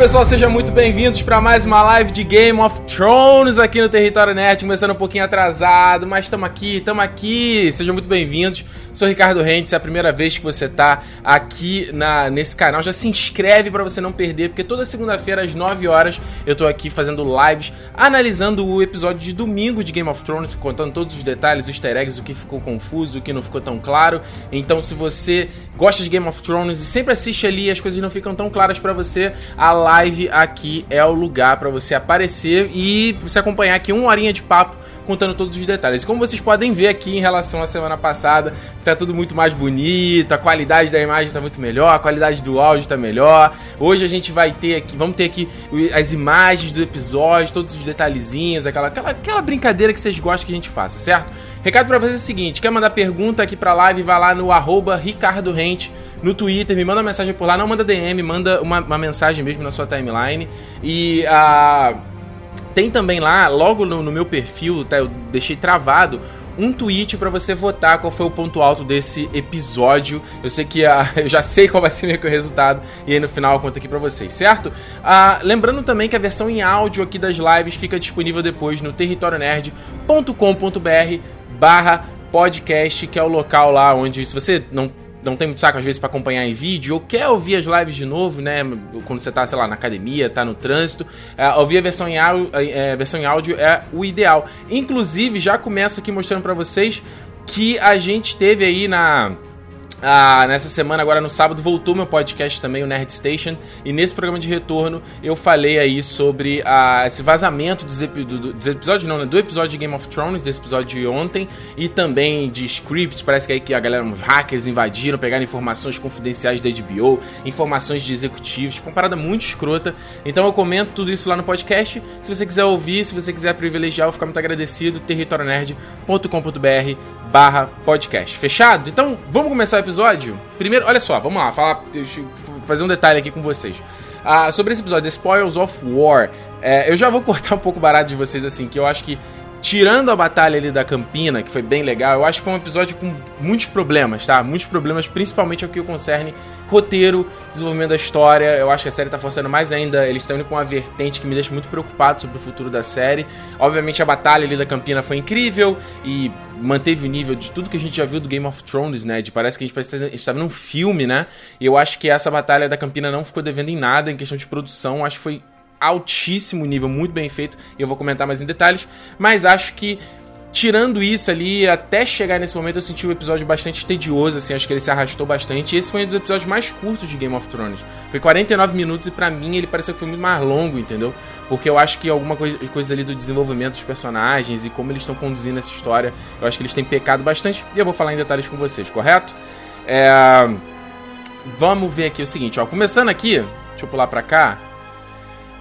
pessoal, sejam muito bem-vindos para mais uma live de Game of Thrones aqui no Território Nerd, começando um pouquinho atrasado, mas estamos aqui, estamos aqui, sejam muito bem-vindos. Sou Ricardo Rentes, é a primeira vez que você tá aqui na, nesse canal. Já se inscreve para você não perder, porque toda segunda-feira às 9 horas eu tô aqui fazendo lives, analisando o episódio de domingo de Game of Thrones, contando todos os detalhes, os easter eggs, o que ficou confuso, o que não ficou tão claro. Então, se você gosta de Game of Thrones e sempre assiste ali as coisas não ficam tão claras para você, a live aqui é o lugar para você aparecer e você acompanhar aqui uma horinha de papo contando todos os detalhes. Como vocês podem ver aqui em relação à semana passada, tá tudo muito mais bonito, a qualidade da imagem tá muito melhor, a qualidade do áudio tá melhor. Hoje a gente vai ter aqui, vamos ter aqui as imagens do episódio, todos os detalhezinhos, aquela, aquela, aquela brincadeira que vocês gostam que a gente faça, certo? Recado para vocês é o seguinte, quer mandar pergunta aqui pra live, vai lá no arroba no Twitter, me manda uma mensagem por lá, não manda DM, manda uma, uma mensagem mesmo na sua timeline. E a... Uh tem também lá, logo no, no meu perfil, tá, eu deixei travado um tweet para você votar qual foi o ponto alto desse episódio. Eu sei que uh, eu já sei qual vai ser o resultado e aí no final eu conto aqui para vocês, certo? Uh, lembrando também que a versão em áudio aqui das lives fica disponível depois no territorionerd.com.br barra podcast, que é o local lá onde se você não não tem muito saco às vezes para acompanhar em vídeo, ou quer ouvir as lives de novo, né? Quando você tá, sei lá, na academia, tá no trânsito, é, ouvir a versão em, áudio, é, versão em áudio é o ideal. Inclusive, já começo aqui mostrando para vocês que a gente teve aí na ah, nessa semana, agora no sábado, voltou meu podcast também, o Nerd Station. E nesse programa de retorno eu falei aí sobre ah, esse vazamento dos, epi do, dos episódios, não, né? Do episódio de Game of Thrones, desse episódio de ontem, e também de scripts. Parece que aí que a galera, os hackers invadiram, pegaram informações confidenciais da HBO, informações de executivos, tipo, uma parada muito escrota. Então eu comento tudo isso lá no podcast. Se você quiser ouvir, se você quiser privilegiar, eu ficar muito agradecido. territorionerd.com.br barra podcast. Fechado? Então, vamos começar o episódio? Primeiro, olha só, vamos lá, falar, fazer um detalhe aqui com vocês. Ah, sobre esse episódio, The Spoils of War, é, eu já vou cortar um pouco barato de vocês, assim, que eu acho que tirando a batalha ali da Campina, que foi bem legal, eu acho que foi um episódio com muitos problemas, tá? Muitos problemas, principalmente ao que concerne roteiro, desenvolvimento da história. Eu acho que a série tá forçando mais ainda. Eles estão indo com uma vertente que me deixa muito preocupado sobre o futuro da série. Obviamente, a batalha ali da Campina foi incrível e manteve o nível de tudo que a gente já viu do Game of Thrones, né? De parece que a gente estava num filme, né? E eu acho que essa batalha da Campina não ficou devendo em nada em questão de produção. Acho que foi altíssimo nível, muito bem feito, e eu vou comentar mais em detalhes, mas acho que Tirando isso ali, até chegar nesse momento eu senti o episódio bastante tedioso, assim, acho que ele se arrastou bastante. Esse foi um dos episódios mais curtos de Game of Thrones. Foi 49 minutos e para mim ele pareceu que foi muito mais longo, entendeu? Porque eu acho que alguma coisa, coisa ali do desenvolvimento dos personagens e como eles estão conduzindo essa história, eu acho que eles têm pecado bastante e eu vou falar em detalhes com vocês, correto? É... Vamos ver aqui o seguinte, ó. Começando aqui, deixa eu pular pra cá.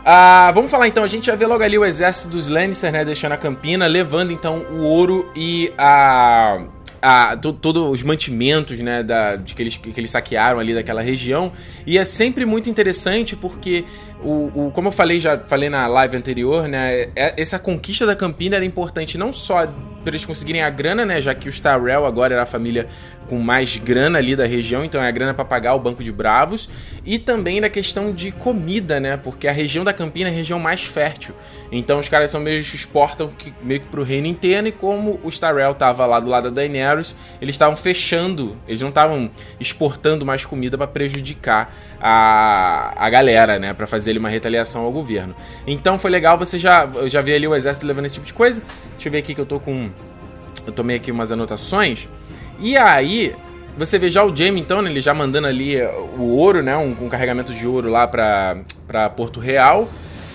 Ah, vamos falar então, a gente já vê logo ali o exército dos Lannister, né, deixando a Campina, levando então o ouro e a a, todos os mantimentos né, da, de que, eles, que eles saquearam ali daquela região. E é sempre muito interessante porque, o, o, como eu falei, já falei na live anterior, né, é, essa conquista da Campina era importante não só para eles conseguirem a grana, né, já que os Tyrell agora era a família com mais grana ali da região, então é a grana para pagar o Banco de Bravos, e também na questão de comida, né, porque a região da Campina é a região mais fértil. Então os caras são meio exportam que, meio que pro reino inteiro e como o Tyrell tava lá do lado da Daenerys, eles estavam fechando, eles não estavam exportando mais comida para prejudicar a, a galera, né, para fazer ali uma retaliação ao governo. Então foi legal, você já já vê ali o exército levando esse tipo de coisa. Deixa eu ver aqui que eu tô com eu tomei aqui umas anotações. E aí, você vê já o Jamie, então, né, ele já mandando ali o ouro, né? Um, um, carregamento de ouro lá pra, pra Porto Real.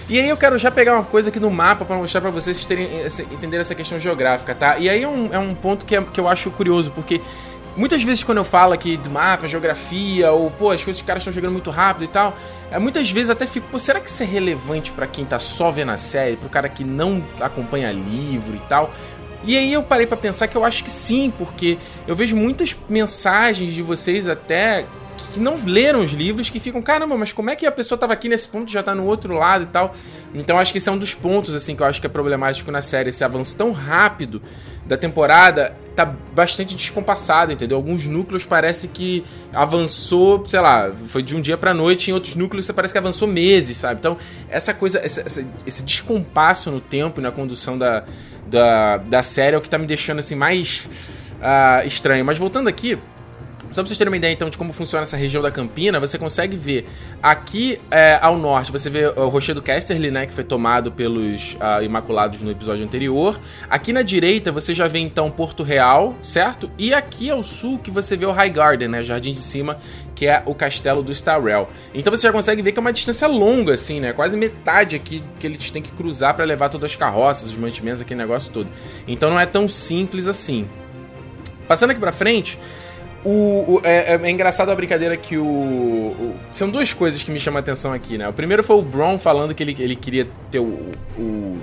E aí eu quero já pegar uma coisa aqui no mapa para mostrar para vocês terem, entenderem essa questão geográfica, tá? E aí é um, é um ponto que, é, que eu acho curioso, porque muitas vezes quando eu falo aqui do mapa, geografia, ou pô, as coisas os caras estão chegando muito rápido e tal, é, muitas vezes até fico, pô, será que isso é relevante para quem tá só vendo a série, pro cara que não acompanha livro e tal? E aí eu parei para pensar que eu acho que sim, porque eu vejo muitas mensagens de vocês até que não leram os livros, que ficam, caramba, mas como é que a pessoa tava aqui nesse ponto e já tá no outro lado e tal. Então acho que esse é um dos pontos, assim, que eu acho que é problemático na série, esse avanço tão rápido da temporada tá bastante descompassado, entendeu? Alguns núcleos parece que avançou, sei lá, foi de um dia pra noite, em outros núcleos parece que avançou meses, sabe? Então, essa coisa, esse descompasso no tempo e na condução da, da, da série é o que tá me deixando, assim, mais uh, estranho. Mas voltando aqui, só pra vocês terem uma ideia, então, de como funciona essa região da Campina, você consegue ver aqui é, ao norte, você vê o Rochedo Casterly, né, que foi tomado pelos uh, Imaculados no episódio anterior. Aqui na direita, você já vê, então, Porto Real, certo? E aqui ao sul, que você vê o High Garden, né, Jardim de Cima, que é o castelo do Starrel. Então você já consegue ver que é uma distância longa, assim, né? Quase metade aqui que eles têm que cruzar para levar todas as carroças, os mantimentos, aquele negócio todo. Então não é tão simples assim. Passando aqui pra frente, o, o é, é, engraçado a brincadeira que o, o, São duas coisas que me chamam a atenção aqui, né? O primeiro foi o Bron falando que ele, ele queria ter o. o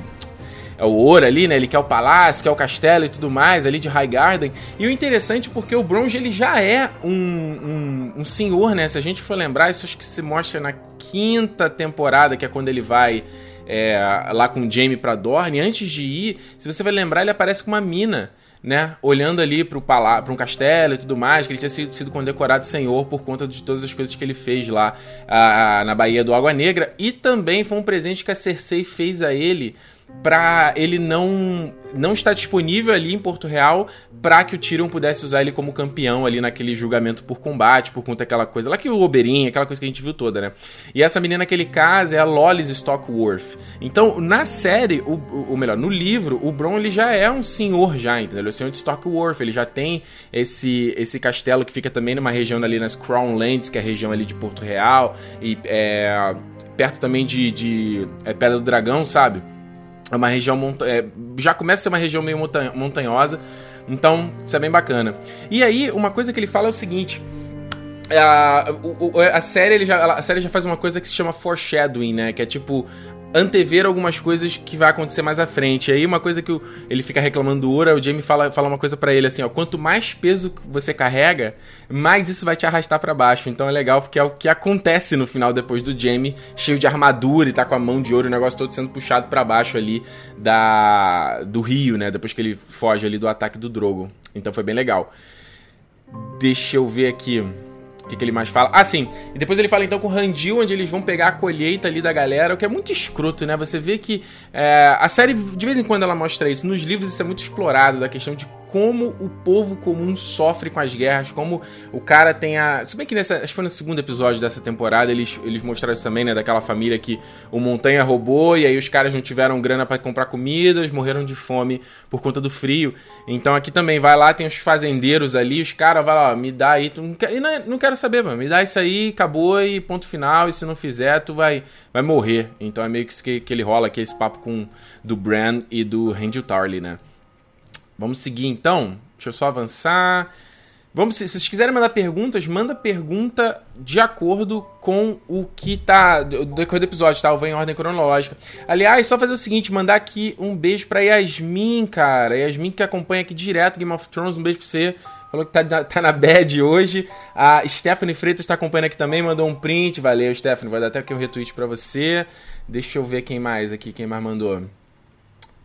é o ouro ali, né? Ele quer o palácio, quer o castelo e tudo mais ali de High Garden. E o interessante é porque o Bronze ele já é um, um, um, senhor, né? Se a gente for lembrar, isso acho que se mostra na quinta temporada, que é quando ele vai é, lá com o Jamie pra Dorne. Antes de ir, se você vai lembrar, ele aparece com uma mina né, olhando ali para um castelo e tudo mais, que ele tinha sido, sido condecorado senhor por conta de todas as coisas que ele fez lá a, a, na Baía do Água Negra. E também foi um presente que a Cersei fez a ele para ele não não estar disponível ali em Porto Real para que o Tyrion pudesse usar ele como campeão ali naquele julgamento por combate, por conta daquela coisa lá que o Oberyn, aquela coisa que a gente viu toda, né? E essa menina naquele caso é a Lolis Stockworth. Então, na série, ou, ou melhor, no livro, o Bron ele já é um senhor já, entendeu? Ele é o senhor de Stockworth, ele já tem esse esse castelo que fica também numa região ali nas Crown Lands, que é a região ali de Porto Real e é, perto também de, de é, Pedra do Dragão, sabe? É uma região monta é, já começa a ser uma região meio montan montanhosa, então isso é bem bacana. E aí uma coisa que ele fala é o seguinte: a, a, a série já a série já faz uma coisa que se chama foreshadowing, né? Que é tipo antever algumas coisas que vai acontecer mais à frente. E aí uma coisa que o, ele fica reclamando do Ura, o Jamie fala, fala uma coisa para ele assim, ó, quanto mais peso você carrega, mais isso vai te arrastar para baixo. Então é legal porque é o que acontece no final depois do Jamie cheio de armadura e tá com a mão de ouro, o negócio todo sendo puxado para baixo ali da do rio, né, depois que ele foge ali do ataque do Drogo. Então foi bem legal. Deixa eu ver aqui que, que ele mais fala? Ah, sim. E depois ele fala então com o Randil, onde eles vão pegar a colheita ali da galera, o que é muito escroto, né? Você vê que é, a série, de vez em quando, ela mostra isso. Nos livros isso é muito explorado, da questão de como o povo comum sofre com as guerras, como o cara tem a. Se bem que nessa. Acho que foi no segundo episódio dessa temporada, eles, eles mostraram isso também, né? Daquela família que o Montanha roubou e aí os caras não tiveram grana para comprar comida, eles morreram de fome por conta do frio. Então aqui também vai lá, tem os fazendeiros ali, os caras vai lá, me dá aí. Tu não, quer, não, não quero saber, mano. Me dá isso aí, acabou e ponto final. E se não fizer, tu vai, vai morrer. Então é meio que, que, que ele rola aqui, esse papo com do Bran e do Randy Tarly, né? Vamos seguir então. Deixa eu só avançar. Vamos, se vocês quiserem mandar perguntas, manda pergunta de acordo com o que tá. Do decorrer do episódio, tá? Eu vou em ordem cronológica. Aliás, só fazer o seguinte: mandar aqui um beijo pra Yasmin, cara. Yasmin que acompanha aqui direto Game of Thrones. Um beijo pra você. Falou que tá, tá na bad hoje. A Stephanie Freitas tá acompanhando aqui também, mandou um print. Valeu, Stephanie. Vai dar até aqui um retweet pra você. Deixa eu ver quem mais aqui, quem mais mandou.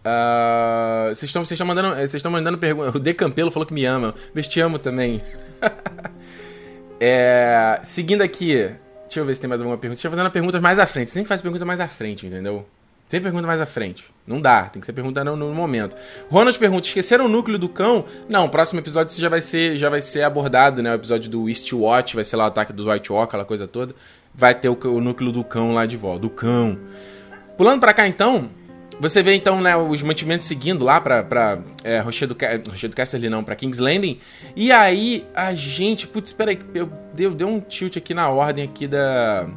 Ah, vocês uh, estão mandando, vocês estão mandando pergunta. O De Campelo falou que me ama. Mas te amo também. é, seguindo aqui, deixa eu ver se tem mais alguma pergunta. Deixa eu fazer perguntas mais à frente. Você sempre faz pergunta mais à frente, entendeu? Sempre pergunta mais à frente. Não dá, tem que ser pergunta no, no, momento. Ronald pergunta: esqueceram o núcleo do cão? Não, o próximo episódio já vai ser, já vai ser abordado, né? O episódio do Eastwatch, vai ser lá o ataque dos White Walk, aquela coisa toda. Vai ter o, o núcleo do cão lá de volta. Do cão. Pulando pra cá então, você vê então né, os mantimentos seguindo lá pra, pra é, Rochedo, Rochedo Casterly, não, pra King's Landing. E aí a gente. Putz, espera aí, eu deu, deu um tilt aqui na ordem aqui da.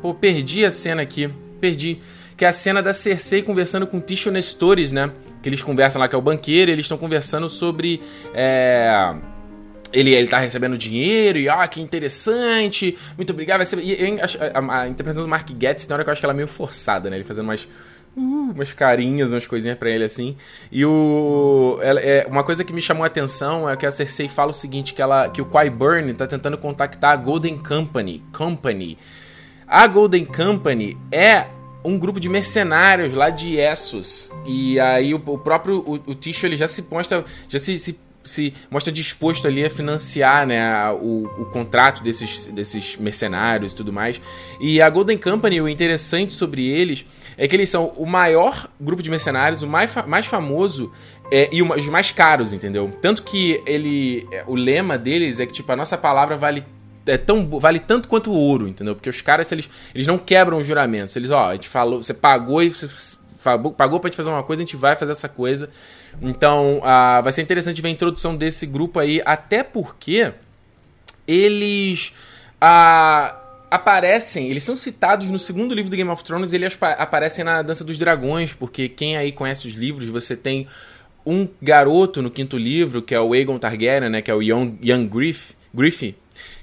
Pô, perdi a cena aqui. Perdi. Que é a cena da Cersei conversando com Ticho Nestores, né? Que eles conversam lá, que é o banqueiro, eles estão conversando sobre. É ele, ele tá recebendo dinheiro e, ah, que interessante, muito obrigado. Vai ser... e, a, a, a, interpretação do Mark Getz tem hora que eu acho que ela é meio forçada, né? Ele fazendo umas, uh, umas carinhas, umas coisinhas para ele assim. E o é, uma coisa que me chamou a atenção é que a Cersei fala o seguinte, que ela que o Qyburn tá tentando contactar a Golden Company, Company. A Golden Company é um grupo de mercenários lá de Essos. E aí o, o próprio o, o Ticho ele já se mostra, já se, se, se, mostra disposto ali a financiar né, o, o contrato desses, desses mercenários e tudo mais. E a Golden Company, o interessante sobre eles é que eles são o maior grupo de mercenários, o mais, mais famoso é, e os mais caros, entendeu? Tanto que ele. O lema deles é que, tipo, a nossa palavra vale é tão vale tanto quanto o ouro, entendeu? Porque os caras eles, eles não quebram os juramentos. Eles, ó, a gente falou, você pagou e você pagou para te fazer uma coisa, a gente vai fazer essa coisa. Então, uh, vai ser interessante ver a introdução desse grupo aí, até porque eles uh, aparecem, eles são citados no segundo livro do Game of Thrones, eles aparecem na Dança dos Dragões, porque quem aí conhece os livros, você tem um garoto no quinto livro, que é o Aegon Targaryen, né, que é o Young, Young Griff, Griffy,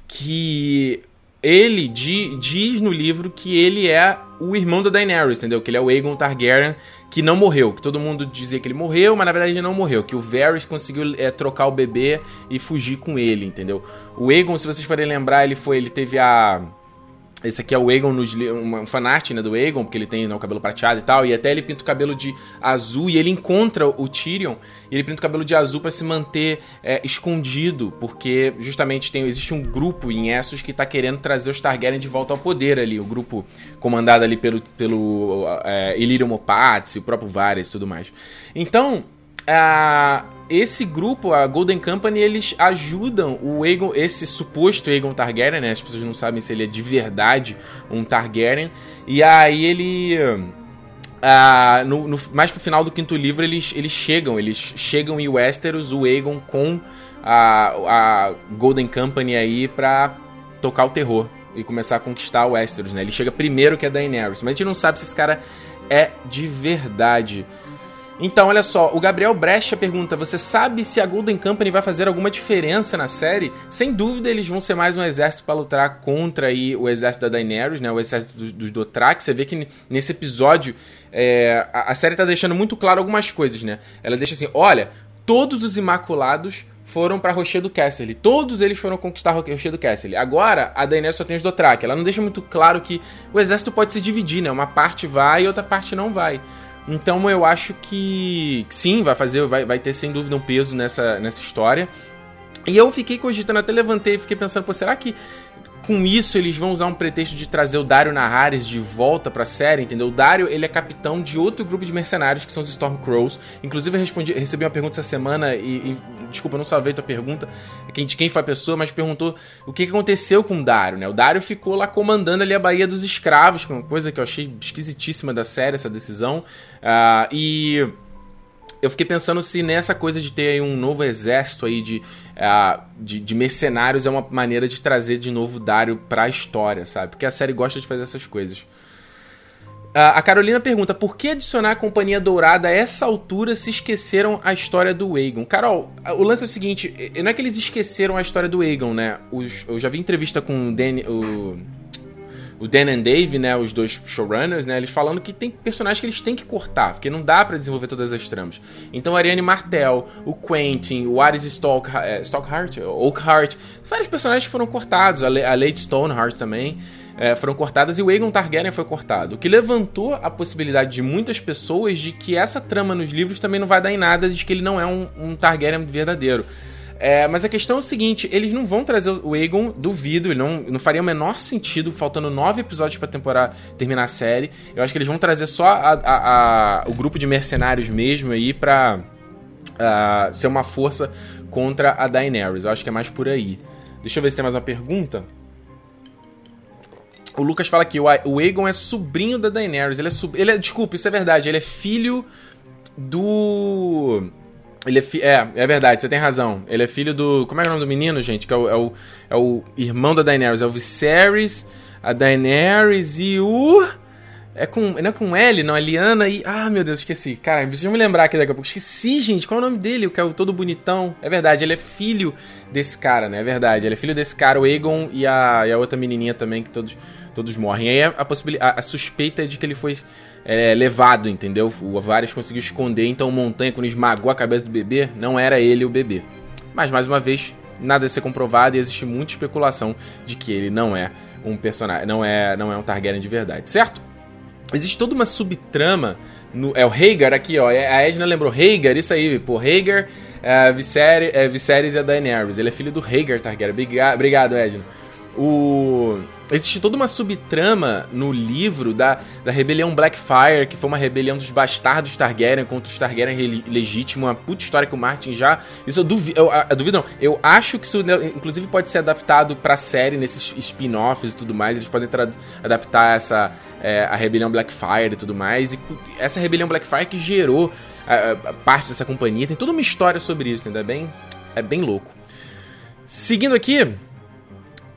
que ele di, diz no livro que ele é o irmão da Daenerys, entendeu? Que ele é o Aegon Targaryen que não morreu. Que todo mundo dizia que ele morreu, mas na verdade ele não morreu. Que o Varys conseguiu é, trocar o bebê e fugir com ele, entendeu? O Aegon, se vocês forem lembrar, ele foi, ele teve a esse aqui é o Egon, um fanart né, do Egon, porque ele tem né, o cabelo prateado e tal, e até ele pinta o cabelo de azul e ele encontra o Tyrion, e ele pinta o cabelo de azul para se manter é, escondido, porque justamente tem, existe um grupo em Essos que tá querendo trazer os Targaryen de volta ao poder ali, o grupo comandado ali pelo, pelo é, Illyrio Mopatis, o próprio Varys e tudo mais. Então, esse grupo, a Golden Company, eles ajudam o Aegon, esse suposto Aegon Targaryen, né? As pessoas não sabem se ele é de verdade um Targaryen. E aí ele. Uh, no, no, mais pro final do quinto livro, eles, eles chegam. Eles chegam em Westeros, o Aegon com a, a Golden Company aí pra tocar o terror e começar a conquistar o Westeros, né? Ele chega primeiro que a Daenerys, mas a gente não sabe se esse cara é de verdade. Então, olha só, o Gabriel Brecha pergunta: Você sabe se a Golden Company vai fazer alguma diferença na série? Sem dúvida, eles vão ser mais um exército para lutar contra aí, o exército da Daenerys, né? O exército dos, dos Dothraki. Você vê que nesse episódio é, a, a, série tá deixando muito claro algumas coisas, né? Ela deixa assim: olha, todos os Imaculados foram para Rochedo Castle. Todos eles foram conquistar Rochedo Castle. Agora, a Daenerys só tem os Dothraki. Ela não deixa muito claro que o exército pode se dividir, né? Uma parte vai e outra parte não vai. Então eu acho que sim, vai fazer, vai, vai ter sem dúvida um peso nessa, nessa história. E eu fiquei cogitando, até levantei e fiquei pensando, pô, será que com isso eles vão usar um pretexto de trazer o Dario Naharis de volta pra série, entendeu? O Dario, ele é capitão de outro grupo de mercenários, que são os Stormcrows. Inclusive, eu respondi, recebi uma pergunta essa semana e, e desculpa, eu não salvei tua pergunta, de quem foi a pessoa, mas perguntou o que aconteceu com o Dario, né? O Dario ficou lá comandando ali a Baía dos Escravos, que é uma coisa que eu achei esquisitíssima da série, essa decisão. Uh, e eu fiquei pensando se nessa coisa de ter um novo exército aí de, uh, de, de, mercenários é uma maneira de trazer de novo Dario pra história, sabe? Porque a série gosta de fazer essas coisas. Uh, a Carolina pergunta: por que adicionar a Companhia Dourada a essa altura se esqueceram a história do Aegon? Carol, o lance é o seguinte: não é que eles esqueceram a história do Aegon, né? Os, eu já vi entrevista com o Danny. O o Dan and Dave, né, os dois showrunners, né, eles falando que tem personagens que eles têm que cortar, porque não dá para desenvolver todas as tramas. Então Ariane Martel, o Quentin, o Ares Stock, é, Stockhart, Oakhart, vários personagens que foram cortados, a, a Lady Stoneheart também. É, foram cortadas e o Aegon Targaryen foi cortado, o que levantou a possibilidade de muitas pessoas de que essa trama nos livros também não vai dar em nada de que ele não é um, um Targaryen verdadeiro. É, mas a questão é o seguinte: eles não vão trazer o Aegon, duvido, não, não faria o menor sentido, faltando nove episódios pra temporada terminar a série. Eu acho que eles vão trazer só a, a, a, o grupo de mercenários mesmo aí pra uh, ser uma força contra a Daenerys. Eu acho que é mais por aí. Deixa eu ver se tem mais uma pergunta. O Lucas fala aqui, o Aegon é sobrinho da Daenerys. Ele é, sub... ele é Desculpa, isso é verdade. Ele é filho do ele é, é, é verdade, você tem razão. Ele é filho do. Como é, é o nome do menino, gente? Que é o, é o, é o irmão da Daenerys. É o Viserys, a Daenerys e o. É com. Não é com L, não, é Liana e. Ah, meu Deus, esqueci. Cara, preciso me lembrar aqui daqui a pouco. Esqueci, gente. Qual é o nome dele? O que é o todo bonitão. É verdade, ele é filho desse cara, né? É verdade. Ele é filho desse cara, o Aegon e a, e a outra menininha também, que todos, todos morrem. Aí a, possibilidade. A, a suspeita é de que ele foi é, levado, entendeu? O Varys conseguiu esconder, então o Montanha, quando esmagou a cabeça do bebê, não era ele o bebê. Mas, mais uma vez, nada a ser comprovado e existe muita especulação de que ele não é um personagem, não é, não é um Targaryen de verdade, certo? Existe toda uma subtrama no, é o Rhaegar aqui, ó. É, a Edna lembrou Rhaegar, isso aí, pô. Rhaegar, é, Viserys, é, Viserys e a Daenerys. Ele é filho do Rhaegar Targaryen. Obrigado, Edna. O existe toda uma subtrama no livro da, da rebelião Blackfire, que foi uma rebelião dos bastardos Targaryen contra os Targaryen legítimo, uma puta história que o Martin já. Isso eu duvido, eu, eu duvido não. Eu acho que isso, inclusive, pode ser adaptado pra série, nesses spin-offs e tudo mais. Eles podem adaptar essa. É, a rebelião Blackfire e tudo mais. E essa rebelião Blackfire que gerou a, a parte dessa companhia. Tem toda uma história sobre isso, ainda bem. É bem louco. Seguindo aqui,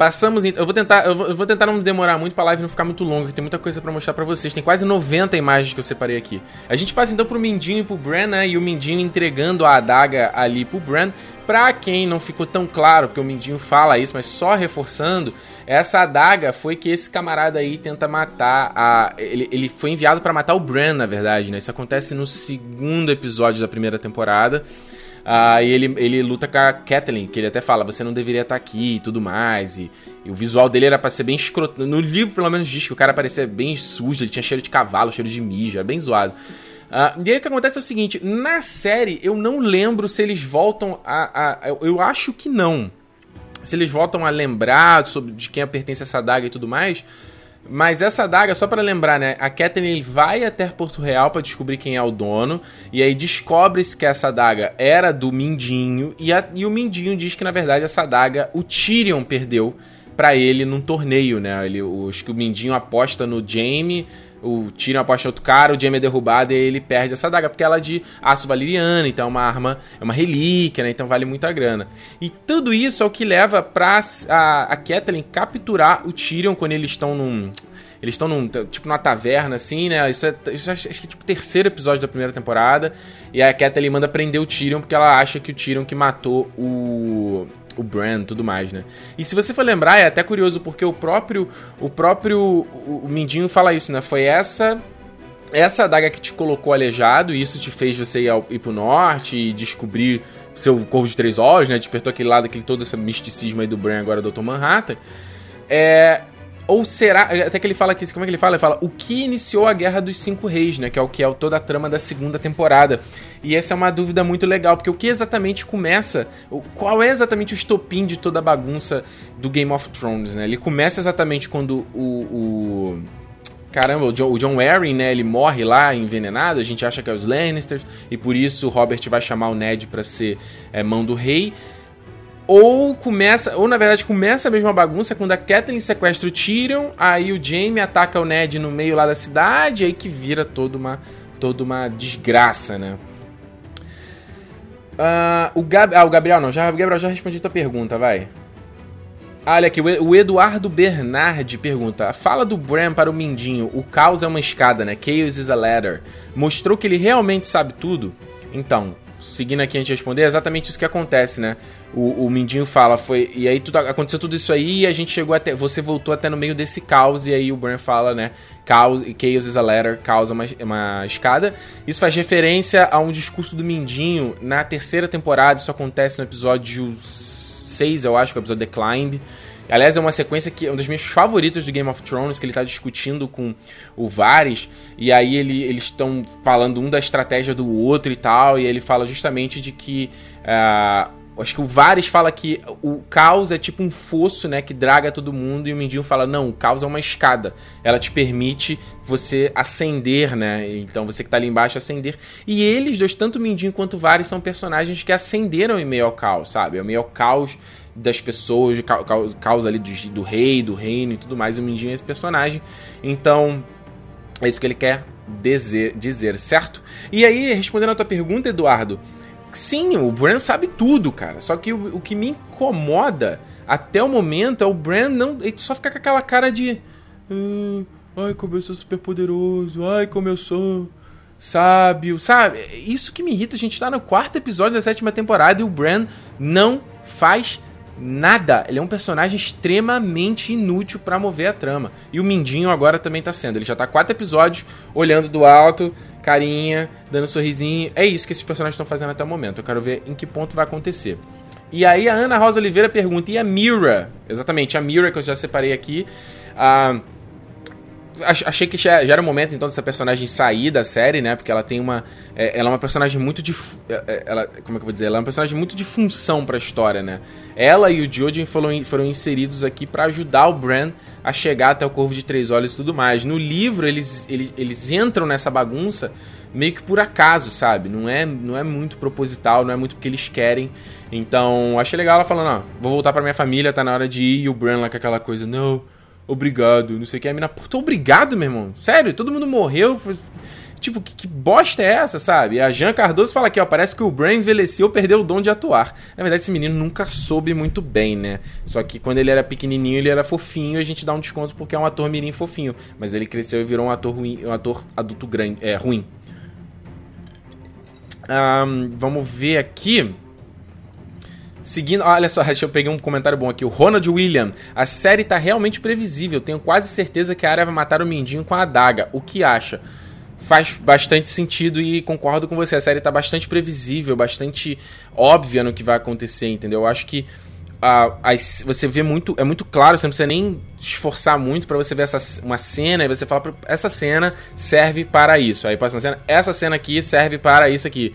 Passamos. Eu vou tentar. Eu vou, tentar não demorar muito pra live não ficar muito longa, que tem muita coisa para mostrar para vocês. Tem quase 90 imagens que eu separei aqui. A gente passa então pro Mindinho e pro Bran, né? E o Mindinho entregando a adaga ali pro Bran. Pra quem não ficou tão claro, porque o Mindinho fala isso, mas só reforçando, essa adaga foi que esse camarada aí tenta matar a. Ele, ele foi enviado para matar o Bran, na verdade, né? Isso acontece no segundo episódio da primeira temporada. Uh, e ele, ele luta com a Kathleen, que ele até fala, você não deveria estar aqui e tudo mais. E, e o visual dele era pra ser bem escroto. No livro, pelo menos, diz que o cara parecia bem sujo, ele tinha cheiro de cavalo, cheiro de mijo, era bem zoado. Uh, e aí o que acontece é o seguinte: na série, eu não lembro se eles voltam a. a eu, eu acho que não. Se eles voltam a lembrar sobre de quem pertence essa daga e tudo mais. Mas essa adaga, só para lembrar, né? A Catelyn vai até Porto Real para descobrir quem é o dono. E aí descobre-se que essa adaga era do Mindinho. E, a, e o Mindinho diz que, na verdade, essa adaga o Tyrion perdeu para ele num torneio, né? Ele, que o Mindinho aposta no Jaime o Tyrion aposta outro cara, o Jaime é derrubado e ele perde essa daga, porque ela é de aço valeriano, então é uma arma, é uma relíquia, né? Então vale muita grana. E tudo isso é o que leva pra a, a Catelyn capturar o Tyrion quando eles estão num. Eles estão num, tipo numa taverna, assim, né? Isso é, isso é, acho que é tipo o terceiro episódio da primeira temporada. E a Catelyn manda prender o Tyrion porque ela acha que o Tyrion que matou o o brand tudo mais, né? E se você for lembrar, é até curioso porque o próprio o próprio o Mindinho fala isso, né? Foi essa essa adaga que te colocou aleijado e isso te fez você ir, ao, ir pro norte e descobrir seu corvo de três olhos, né? Despertou aquele lado, aquele todo esse misticismo aí do Bran agora Dr. Manhattan. É, ou será. Até que ele fala aqui, como é que ele fala? Ele fala o que iniciou a Guerra dos Cinco Reis, né? Que é o que é toda a trama da segunda temporada. E essa é uma dúvida muito legal, porque o que exatamente começa. Qual é exatamente o estopim de toda a bagunça do Game of Thrones, né? Ele começa exatamente quando o. o caramba, o John, o John Arryn, né, ele morre lá envenenado, a gente acha que é os Lannisters, e por isso Robert vai chamar o Ned para ser é, mão do rei. Ou começa, ou na verdade começa a mesma bagunça quando a Catelyn sequestra o Tyrion, aí o Jaime ataca o Ned no meio lá da cidade, aí que vira toda uma, toda uma desgraça, né? Uh, o, Gab ah, o Gabriel não, já, Gabriel, já respondi tua pergunta, vai. Ah, olha aqui, o Eduardo Bernardi pergunta: a fala do Bram para o Mindinho, o caos é uma escada, né? Chaos is a ladder. Mostrou que ele realmente sabe tudo? Então, seguindo aqui a gente responder, é exatamente isso que acontece, né? O, o Mindinho fala, foi. E aí tudo, aconteceu tudo isso aí e a gente chegou até. Você voltou até no meio desse caos, e aí o Bran fala, né? Chaos, chaos is a ladder, caos é uma, uma escada. Isso faz referência a um discurso do Mindinho na terceira temporada, isso acontece no episódio 6, eu acho, que é o episódio The Climb. Aliás, é uma sequência que é uma das minhas favoritas do Game of Thrones, que ele tá discutindo com o Varys, e aí ele, eles estão falando um da estratégia do outro e tal, e ele fala justamente de que. Uh, acho que o Varys fala que o caos é tipo um fosso, né, que draga todo mundo, e o Mindinho fala, não, o caos é uma escada. Ela te permite você ascender, né, então você que tá ali embaixo ascender. E eles dois, tanto o Mindinho quanto o Varys, são personagens que ascenderam em meio ao caos, sabe? É o meio ao caos das pessoas, causa ali do, do rei, do reino e tudo mais. E o Mindinho é esse personagem. Então, é isso que ele quer dizer, dizer, certo? E aí, respondendo a tua pergunta, Eduardo, sim, o Bran sabe tudo, cara. Só que o, o que me incomoda até o momento é o Bran não. Ele só fica com aquela cara de. Ah, ai, como eu sou super poderoso, ai, como eu sou sábio, sabe? Isso que me irrita, a gente tá no quarto episódio da sétima temporada e o Bran não faz nada. Ele é um personagem extremamente inútil para mover a trama. E o Mindinho agora também tá sendo. Ele já tá quatro episódios olhando do alto, carinha, dando um sorrisinho. É isso que esses personagens estão fazendo até o momento. Eu quero ver em que ponto vai acontecer. E aí a Ana Rosa Oliveira pergunta: e a Mira? Exatamente, a Mira que eu já separei aqui. Ah, achei que já, já, era o momento então dessa personagem sair da série, né? Porque ela tem uma. É, ela é uma personagem muito de. É, é, ela, como é que eu vou dizer? Ela é uma personagem muito de função pra história, né? Ela e o Jojen foram, foram inseridos aqui para ajudar o Bran a chegar até o Corvo de Três Olhos e tudo mais. No livro, eles, eles, eles entram nessa bagunça meio que por acaso, sabe? Não é, não é muito proposital, não é muito porque eles querem. Então, achei legal ela falando, ó, vou voltar pra minha família, tá na hora de ir. E o Bran lá com aquela coisa, não obrigado, não sei o que. A mina, pô, obrigado, meu irmão. Sério, todo mundo morreu. Tipo, que, que, bosta é essa, sabe? A Jean Cardoso fala aqui, ó, parece que o Bran envelheceu perdeu o dom de atuar. Na verdade, esse menino nunca soube muito bem, né? Só que quando ele era pequenininho, ele era fofinho a gente dá um desconto porque é um ator mirim fofinho. Mas ele cresceu e virou um ator ruim, um ator adulto grande, é, ruim. Um, vamos ver aqui. Seguindo, olha só, eu pegar um comentário bom aqui. O Ronald William. A série tá realmente previsível. Tenho quase certeza que a área vai matar o Mindinho com a adaga. O que acha? Faz bastante sentido e concordo com você. A série tá bastante previsível, bastante óbvia no que vai acontecer, entendeu? Eu acho que a, a, você vê muito. É muito claro, você não precisa nem esforçar muito para você ver essa, uma cena e você fala, essa cena serve para isso. Aí próxima cena, essa cena aqui serve para isso aqui.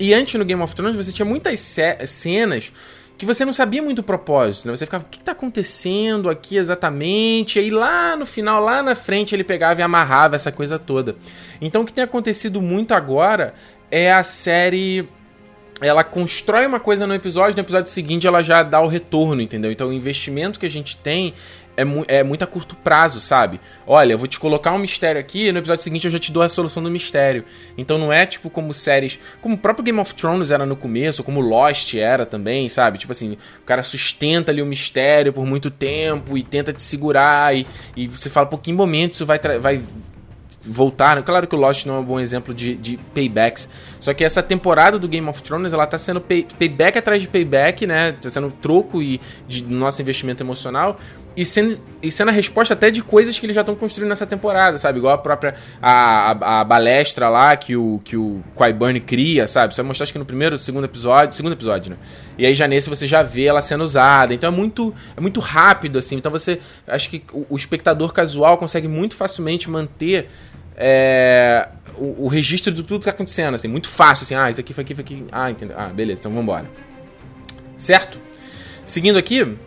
E antes no Game of Thrones você tinha muitas cenas que você não sabia muito o propósito, né? Você ficava, o que está acontecendo aqui exatamente? E aí lá no final, lá na frente, ele pegava e amarrava essa coisa toda. Então o que tem acontecido muito agora é a série ela constrói uma coisa no episódio, no episódio seguinte ela já dá o retorno, entendeu? Então o investimento que a gente tem é, mu é muito a curto prazo, sabe? Olha, eu vou te colocar um mistério aqui e no episódio seguinte eu já te dou a solução do mistério. Então não é tipo como séries. Como o próprio Game of Thrones era no começo, como Lost era também, sabe? Tipo assim, o cara sustenta ali o mistério por muito tempo e tenta te segurar e, e você fala, pô, que momento isso vai, vai voltar. Claro que o Lost não é um bom exemplo de, de paybacks. Só que essa temporada do Game of Thrones, ela tá sendo pay, payback atrás de payback, né? Tá sendo troco e de nosso investimento emocional e sendo, e sendo a resposta até de coisas que eles já estão construindo nessa temporada, sabe? Igual a própria a, a, a, balestra lá que o que o Qui-Burn cria, sabe? Você vai mostrar acho que no primeiro, segundo episódio, segundo episódio, né? E aí já nesse você já vê ela sendo usada. Então é muito é muito rápido assim. Então você acho que o, o espectador casual consegue muito facilmente manter é, o, o, registro de tudo que tá acontecendo, assim, muito fácil, assim, ah, isso aqui foi aqui, foi aqui, ah, entendeu? Ah, beleza, então vambora. Certo? Seguindo aqui,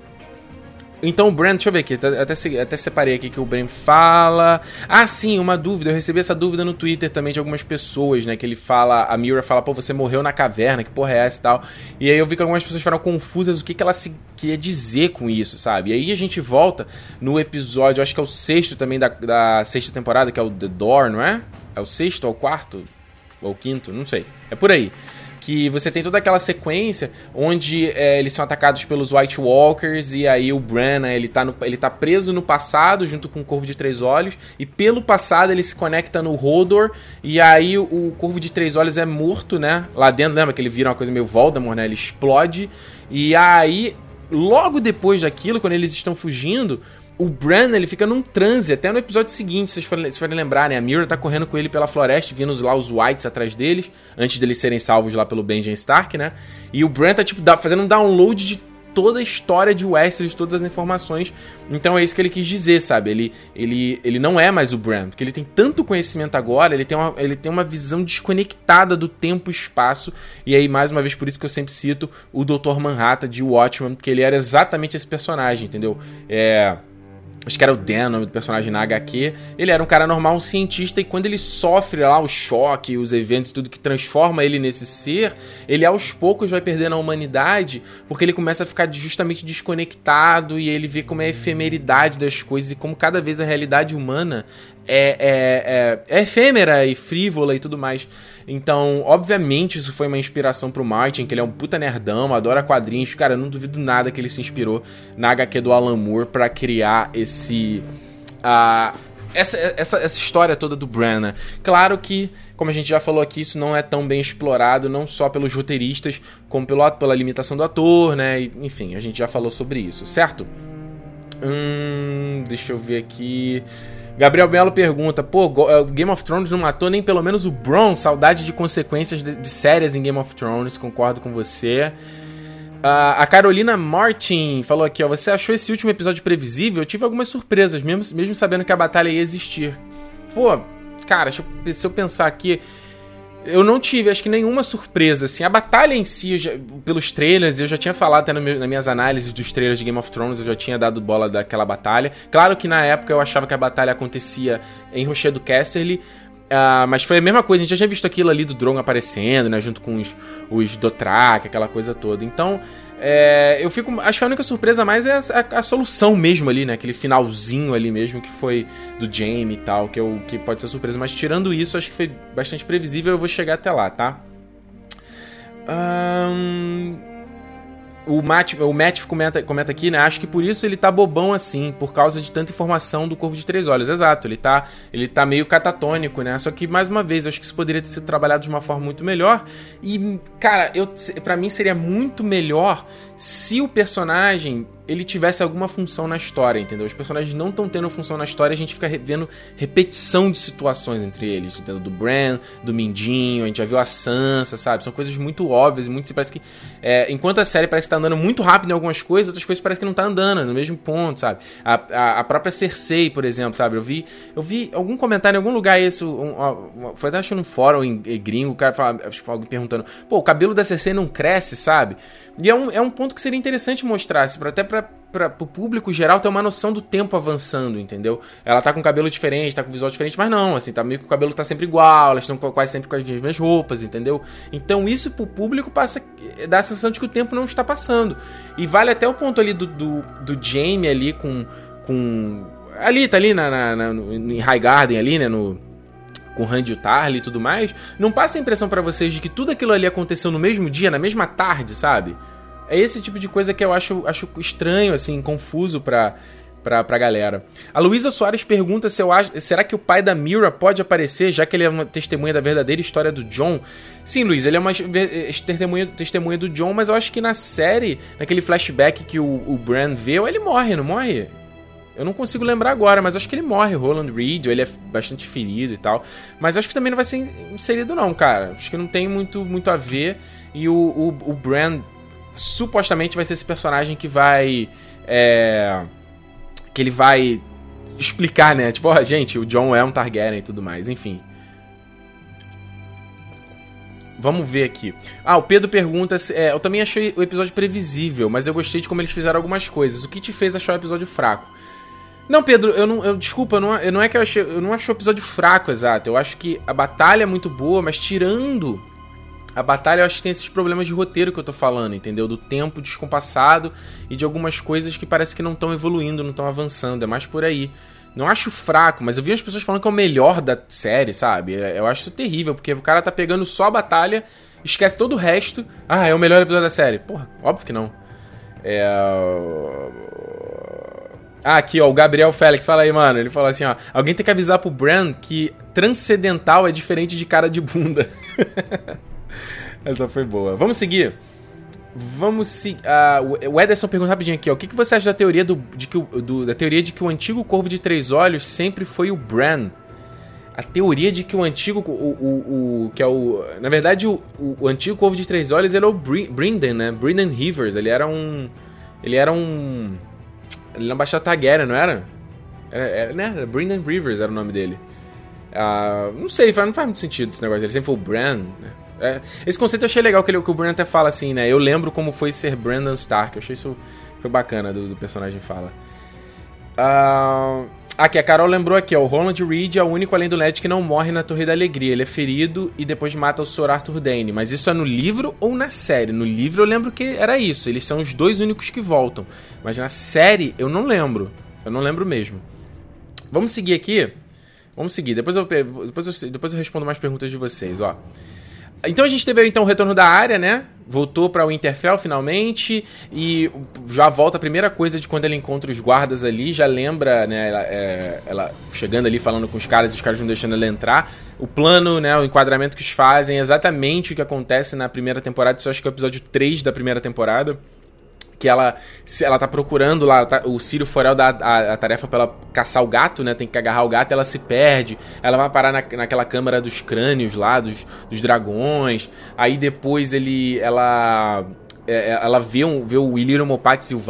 então o Brand, deixa eu ver aqui, até, até separei aqui que o Brand fala. Ah, sim, uma dúvida. Eu recebi essa dúvida no Twitter também de algumas pessoas, né? Que ele fala, a Mira fala, pô, você morreu na caverna, que porra é essa e tal. E aí eu vi que algumas pessoas ficaram confusas o que, que ela se, queria dizer com isso, sabe? E aí a gente volta no episódio, acho que é o sexto também da, da sexta temporada, que é o The Door, não é? É o sexto ou o quarto? Ou o quinto? Não sei. É por aí que você tem toda aquela sequência onde é, eles são atacados pelos White Walkers e aí o Bran, né, ele tá, no, ele tá preso no passado junto com o Corvo de Três Olhos e pelo passado ele se conecta no Hodor e aí o, o Corvo de Três Olhos é morto, né? Lá dentro, lembra que ele vira uma coisa meio Voldemort, né? Ele explode e aí logo depois daquilo, quando eles estão fugindo, o Bran, ele fica num transe, até no episódio seguinte, se vocês forem, se forem lembrar, né? A Mira tá correndo com ele pela floresta, vindo lá os Whites atrás deles, antes deles serem salvos lá pelo Benjamin Stark, né? E o Bran tá, tipo, fazendo um download de toda a história de Westeros, todas as informações. Então é isso que ele quis dizer, sabe? Ele, ele, ele não é mais o Bran, porque ele tem tanto conhecimento agora, ele tem, uma, ele tem uma visão desconectada do tempo e espaço. E aí, mais uma vez, por isso que eu sempre cito o Dr. Manhattan de Watchmen, que ele era exatamente esse personagem, entendeu? É acho que era o Dan, o nome do personagem na HQ. Ele era um cara normal, um cientista, e quando ele sofre lá o choque, os eventos, tudo que transforma ele nesse ser, ele aos poucos vai perdendo a humanidade, porque ele começa a ficar justamente desconectado e ele vê como é a efemeridade das coisas e como cada vez a realidade humana é, é, é, é efêmera e frívola e tudo mais. Então, obviamente, isso foi uma inspiração pro Martin, que ele é um puta nerdão, adora quadrinhos. Cara, eu não duvido nada que ele se inspirou na HQ do Alan Moore pra criar esse. Uh, essa, essa, essa história toda do Bran, né? Claro que, como a gente já falou aqui, isso não é tão bem explorado, não só pelos roteiristas, como pelo, pela limitação do ator, né? Enfim, a gente já falou sobre isso, certo? Hum, deixa eu ver aqui. Gabriel Belo pergunta: pô, eh, Game of Thrones não matou nem pelo menos o Bron? Saudade de consequências de, de sérias em Game of Thrones, concordo com você. Uh, a Carolina Martin falou aqui, ó. Você achou esse último episódio previsível? Eu tive algumas surpresas, mesmo, mesmo sabendo que a batalha ia existir. Pô, cara, se eu, se eu pensar aqui. Eu não tive, acho que nenhuma surpresa, assim. A batalha em si, já, pelos trailers, eu já tinha falado até no nas minhas análises dos trailers de Game of Thrones, eu já tinha dado bola daquela batalha. Claro que na época eu achava que a batalha acontecia em Rochedo Casterly, Uh, mas foi a mesma coisa, a gente já tinha visto aquilo ali do Drogon aparecendo, né? Junto com os, os Dothraki, aquela coisa toda. Então, é, eu fico. Acho que a única surpresa mais é a, a, a, solução mesmo ali, né? Aquele finalzinho ali mesmo que foi do Jaime e tal, que, eu, que pode ser surpresa. Mas tirando isso, acho que foi bastante previsível. Eu vou chegar até lá, tá? Um o Matt, o Matt comenta, comenta aqui, né? Acho que por isso ele tá bobão assim, por causa de tanta informação do Corvo de Três Olhos. Exato, ele tá, ele tá meio catatônico, né? Só que, mais uma vez, acho que isso poderia ter sido trabalhado de uma forma muito melhor. E, cara, eu, para mim seria muito melhor se o personagem ele tivesse alguma função na história, entendeu? Os personagens não estão tendo função na história, a gente fica vendo repetição de situações entre eles, entendeu? Do Bran, do Mindinho, a gente já viu a Sansa, sabe? São coisas muito óbvias, muito parece que é, enquanto a série parece que tá andando muito rápido em algumas coisas, outras coisas parece que não tá andando no mesmo ponto, sabe? A, a, a própria Cersei, por exemplo, sabe? Eu vi, eu vi algum comentário em algum lugar isso, um, um, foi até acho num fórum em, em gringo, o cara fala, alguém perguntando, pô, o cabelo da Cersei não cresce, sabe? E é um, é um ponto que seria interessante mostrar, até pra, pra, pro público geral ter uma noção do tempo avançando, entendeu? Ela tá com cabelo diferente, tá com visual diferente, mas não, assim, tá meio que o cabelo tá sempre igual, elas estão quase sempre com as mesmas roupas, entendeu? Então isso pro público passa. dá a sensação de que o tempo não está passando. E vale até o ponto ali do, do, do Jamie ali com. com ali, tá ali na, na, na no, em High Garden ali, né? No com Randy Tarly e tudo mais, não passa a impressão para vocês de que tudo aquilo ali aconteceu no mesmo dia, na mesma tarde, sabe? É esse tipo de coisa que eu acho, acho estranho, assim, confuso pra, pra, pra galera. A Luísa Soares pergunta se eu acho. Será que o pai da Mira pode aparecer, já que ele é uma testemunha da verdadeira história do John? Sim, Luiz, ele é uma testemunha, testemunha do John, mas eu acho que na série, naquele flashback que o, o Bran vê, ele morre, não morre? Eu não consigo lembrar agora, mas acho que ele morre, Roland Reed, ele é bastante ferido e tal. Mas acho que também não vai ser inserido, não, cara. Acho que não tem muito, muito a ver. E o, o, o Bran supostamente vai ser esse personagem que vai. É, que ele vai explicar, né? Tipo, ó, oh, gente, o John é um Targaryen e tudo mais, enfim. Vamos ver aqui. Ah, o Pedro pergunta se. É, eu também achei o episódio previsível, mas eu gostei de como eles fizeram algumas coisas. O que te fez achar o episódio fraco? Não, Pedro, eu não. Eu, desculpa, não, eu não é que eu achei. Eu não acho o episódio fraco, exato. Eu acho que a batalha é muito boa, mas tirando a batalha, eu acho que tem esses problemas de roteiro que eu tô falando, entendeu? Do tempo descompassado e de algumas coisas que parece que não estão evoluindo, não estão avançando. É mais por aí. Não acho fraco, mas eu vi as pessoas falando que é o melhor da série, sabe? É, eu acho isso terrível, porque o cara tá pegando só a batalha, esquece todo o resto. Ah, é o melhor episódio da série. Porra, óbvio que não. É. Ah, aqui, ó, o Gabriel Félix, fala aí, mano. Ele falou assim, ó. Alguém tem que avisar pro Brand que transcendental é diferente de cara de bunda. Essa foi boa. Vamos seguir. Vamos seguir. Uh, o Ederson pergunta rapidinho aqui, ó. O que, que você acha da teoria, do, de que, do, da teoria de que o antigo corvo de três olhos sempre foi o Bran? A teoria de que o antigo. O, o, o que é o. Na verdade, o, o, antigo corvo de três olhos era o Brindan, né? Brindan Rivers. Ele era um. Ele era um ele não baixava Targaryen, não era? Era, era né? Brendan Rivers era o nome dele. Uh, não sei, não faz muito sentido esse negócio. Ele sempre foi o Bran, né? É, esse conceito eu achei legal que, ele, que o Bran até fala assim, né? Eu lembro como foi ser Brandon Stark. Eu achei isso foi bacana do, do personagem fala. Uh, Aqui, a Carol lembrou aqui, ó, o Roland Reed é o único além do Ned que não morre na Torre da Alegria. Ele é ferido e depois mata o Sr. Arthur Dane. Mas isso é no livro ou na série? No livro eu lembro que era isso. Eles são os dois únicos que voltam. Mas na série eu não lembro. Eu não lembro mesmo. Vamos seguir aqui. Vamos seguir. Depois eu, depois eu, depois eu respondo mais perguntas de vocês, ó. Então a gente teve então o retorno da área, né? Voltou pra Winterfell finalmente e já volta a primeira coisa de quando ele encontra os guardas ali, já lembra, né? Ela, é, ela chegando ali falando com os caras os caras não deixando ela entrar. O plano, né? O enquadramento que eles fazem é exatamente o que acontece na primeira temporada. Isso acho que é o episódio 3 da primeira temporada que ela ela tá procurando lá, tá, o Círio Forel dá a, a, tarefa pra ela caçar o gato, né? Tem que agarrar o gato, ela se perde. Ela vai parar na, naquela câmara dos crânios lá, dos, dos dragões. Aí depois ele. Ela. É, é ela vê, um, vê o Illyrio Mopatis e o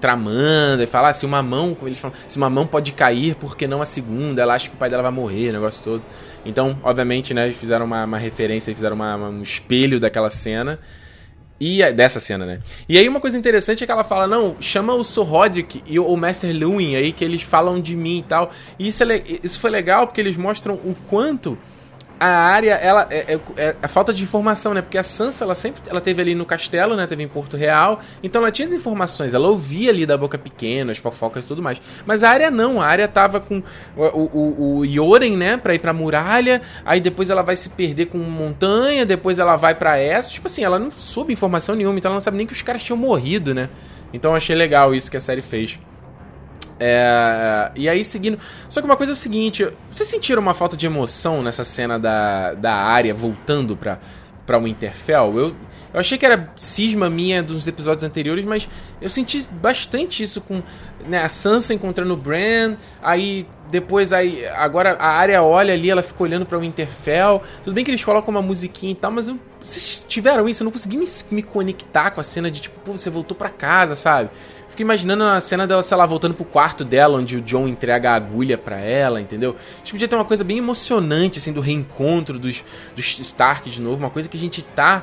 tramando, e fala ah, se uma mão, como eles falam, se uma mão pode cair, por que não a segunda? Ela acha que o pai dela vai morrer, o negócio todo. Então, obviamente, né, eles fizeram uma, uma referência, fizeram uma, uma, um espelho daquela cena. E dessa cena, né? E aí uma coisa interessante é que ela fala, não, chama o Sir Roderick e o Master Lewin aí, que eles falam de mim e tal. E isso, é, isso foi legal porque eles mostram o quanto a área, ela é, é, é, a falta de informação, né? Porque a Sansa, ela sempre ela teve ali no castelo, né? Teve em Porto Real, então ela tinha as informações, ela ouvia ali da boca pequena, as fofocas e tudo mais. Mas a área não, a área tava com o, o, o Yoren, né? Pra ir pra muralha, aí depois ela vai se perder com montanha, depois ela vai para essa. Tipo assim, ela não soube informação nenhuma, então ela não sabe nem que os caras tinham morrido, né? Então achei legal isso que a série fez. É, e aí seguindo. Só que uma coisa é o seguinte: vocês sentiram uma falta de emoção nessa cena da, da área voltando pra, pra Winterfell? Eu, eu achei que era cisma minha dos episódios anteriores, mas eu senti bastante isso com né, a Sansa encontrando o Bran, aí depois aí agora a área olha ali, ela fica olhando para o Winterfell. Tudo bem que eles colocam uma musiquinha e tal, mas eu, vocês tiveram isso, eu não consegui me, me conectar com a cena de tipo, pô, você voltou para casa, sabe? Fico imaginando a cena dela, sei lá, voltando pro quarto dela, onde o John entrega a agulha para ela, entendeu? A gente podia ter uma coisa bem emocionante, assim, do reencontro dos, dos Stark de novo, uma coisa que a gente tá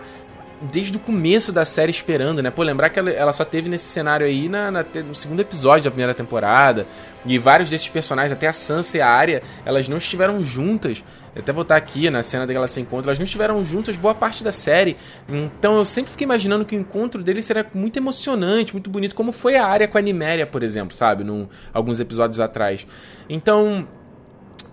desde o começo da série esperando, né? Pô, lembrar que ela, ela só teve nesse cenário aí na, na, no segundo episódio da primeira temporada. E vários desses personagens, até a Sansa e a Arya, elas não estiveram juntas. Até vou estar aqui na cena elas se encontram. Elas não estiveram juntas boa parte da série. Então eu sempre fiquei imaginando que o encontro deles seria muito emocionante, muito bonito, como foi a Arya com a Niméria, por exemplo, sabe? Num, alguns episódios atrás. Então,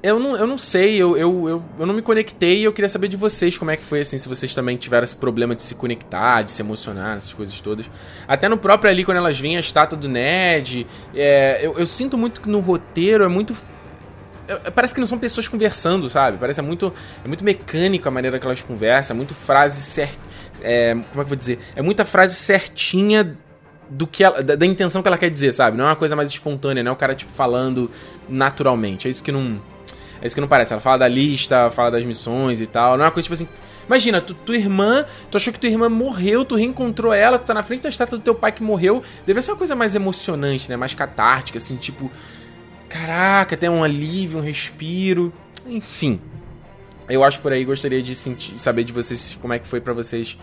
eu não, eu não sei, eu, eu, eu, eu, não me conectei e eu queria saber de vocês como é que foi, assim, se vocês também tiveram esse problema de se conectar, de se emocionar, essas coisas todas. Até no próprio ali, quando elas vêm a estátua do Ned, é, eu, eu sinto muito que no roteiro é muito parece que não são pessoas conversando, sabe? Parece é muito, é muito mecânico a maneira que elas conversam, é muito frase certa. É, como é que eu vou dizer? É muita frase certinha do que ela, da, da, intenção que ela quer dizer, sabe? Não é uma coisa mais espontânea, não é o cara, tipo, falando naturalmente. É isso que não. É isso que não parece. Ela fala da lista, fala das missões e tal. Não é uma coisa tipo assim. Imagina, tu, tua irmã, tu achou que tua irmã morreu, tu reencontrou ela, tu tá na frente da estátua do teu pai que morreu. Deve ser uma coisa mais emocionante, né? Mais catártica, assim, tipo. Caraca, tem um alívio, um respiro. Enfim. Eu acho por aí, gostaria de sentir, saber de vocês como é que foi para vocês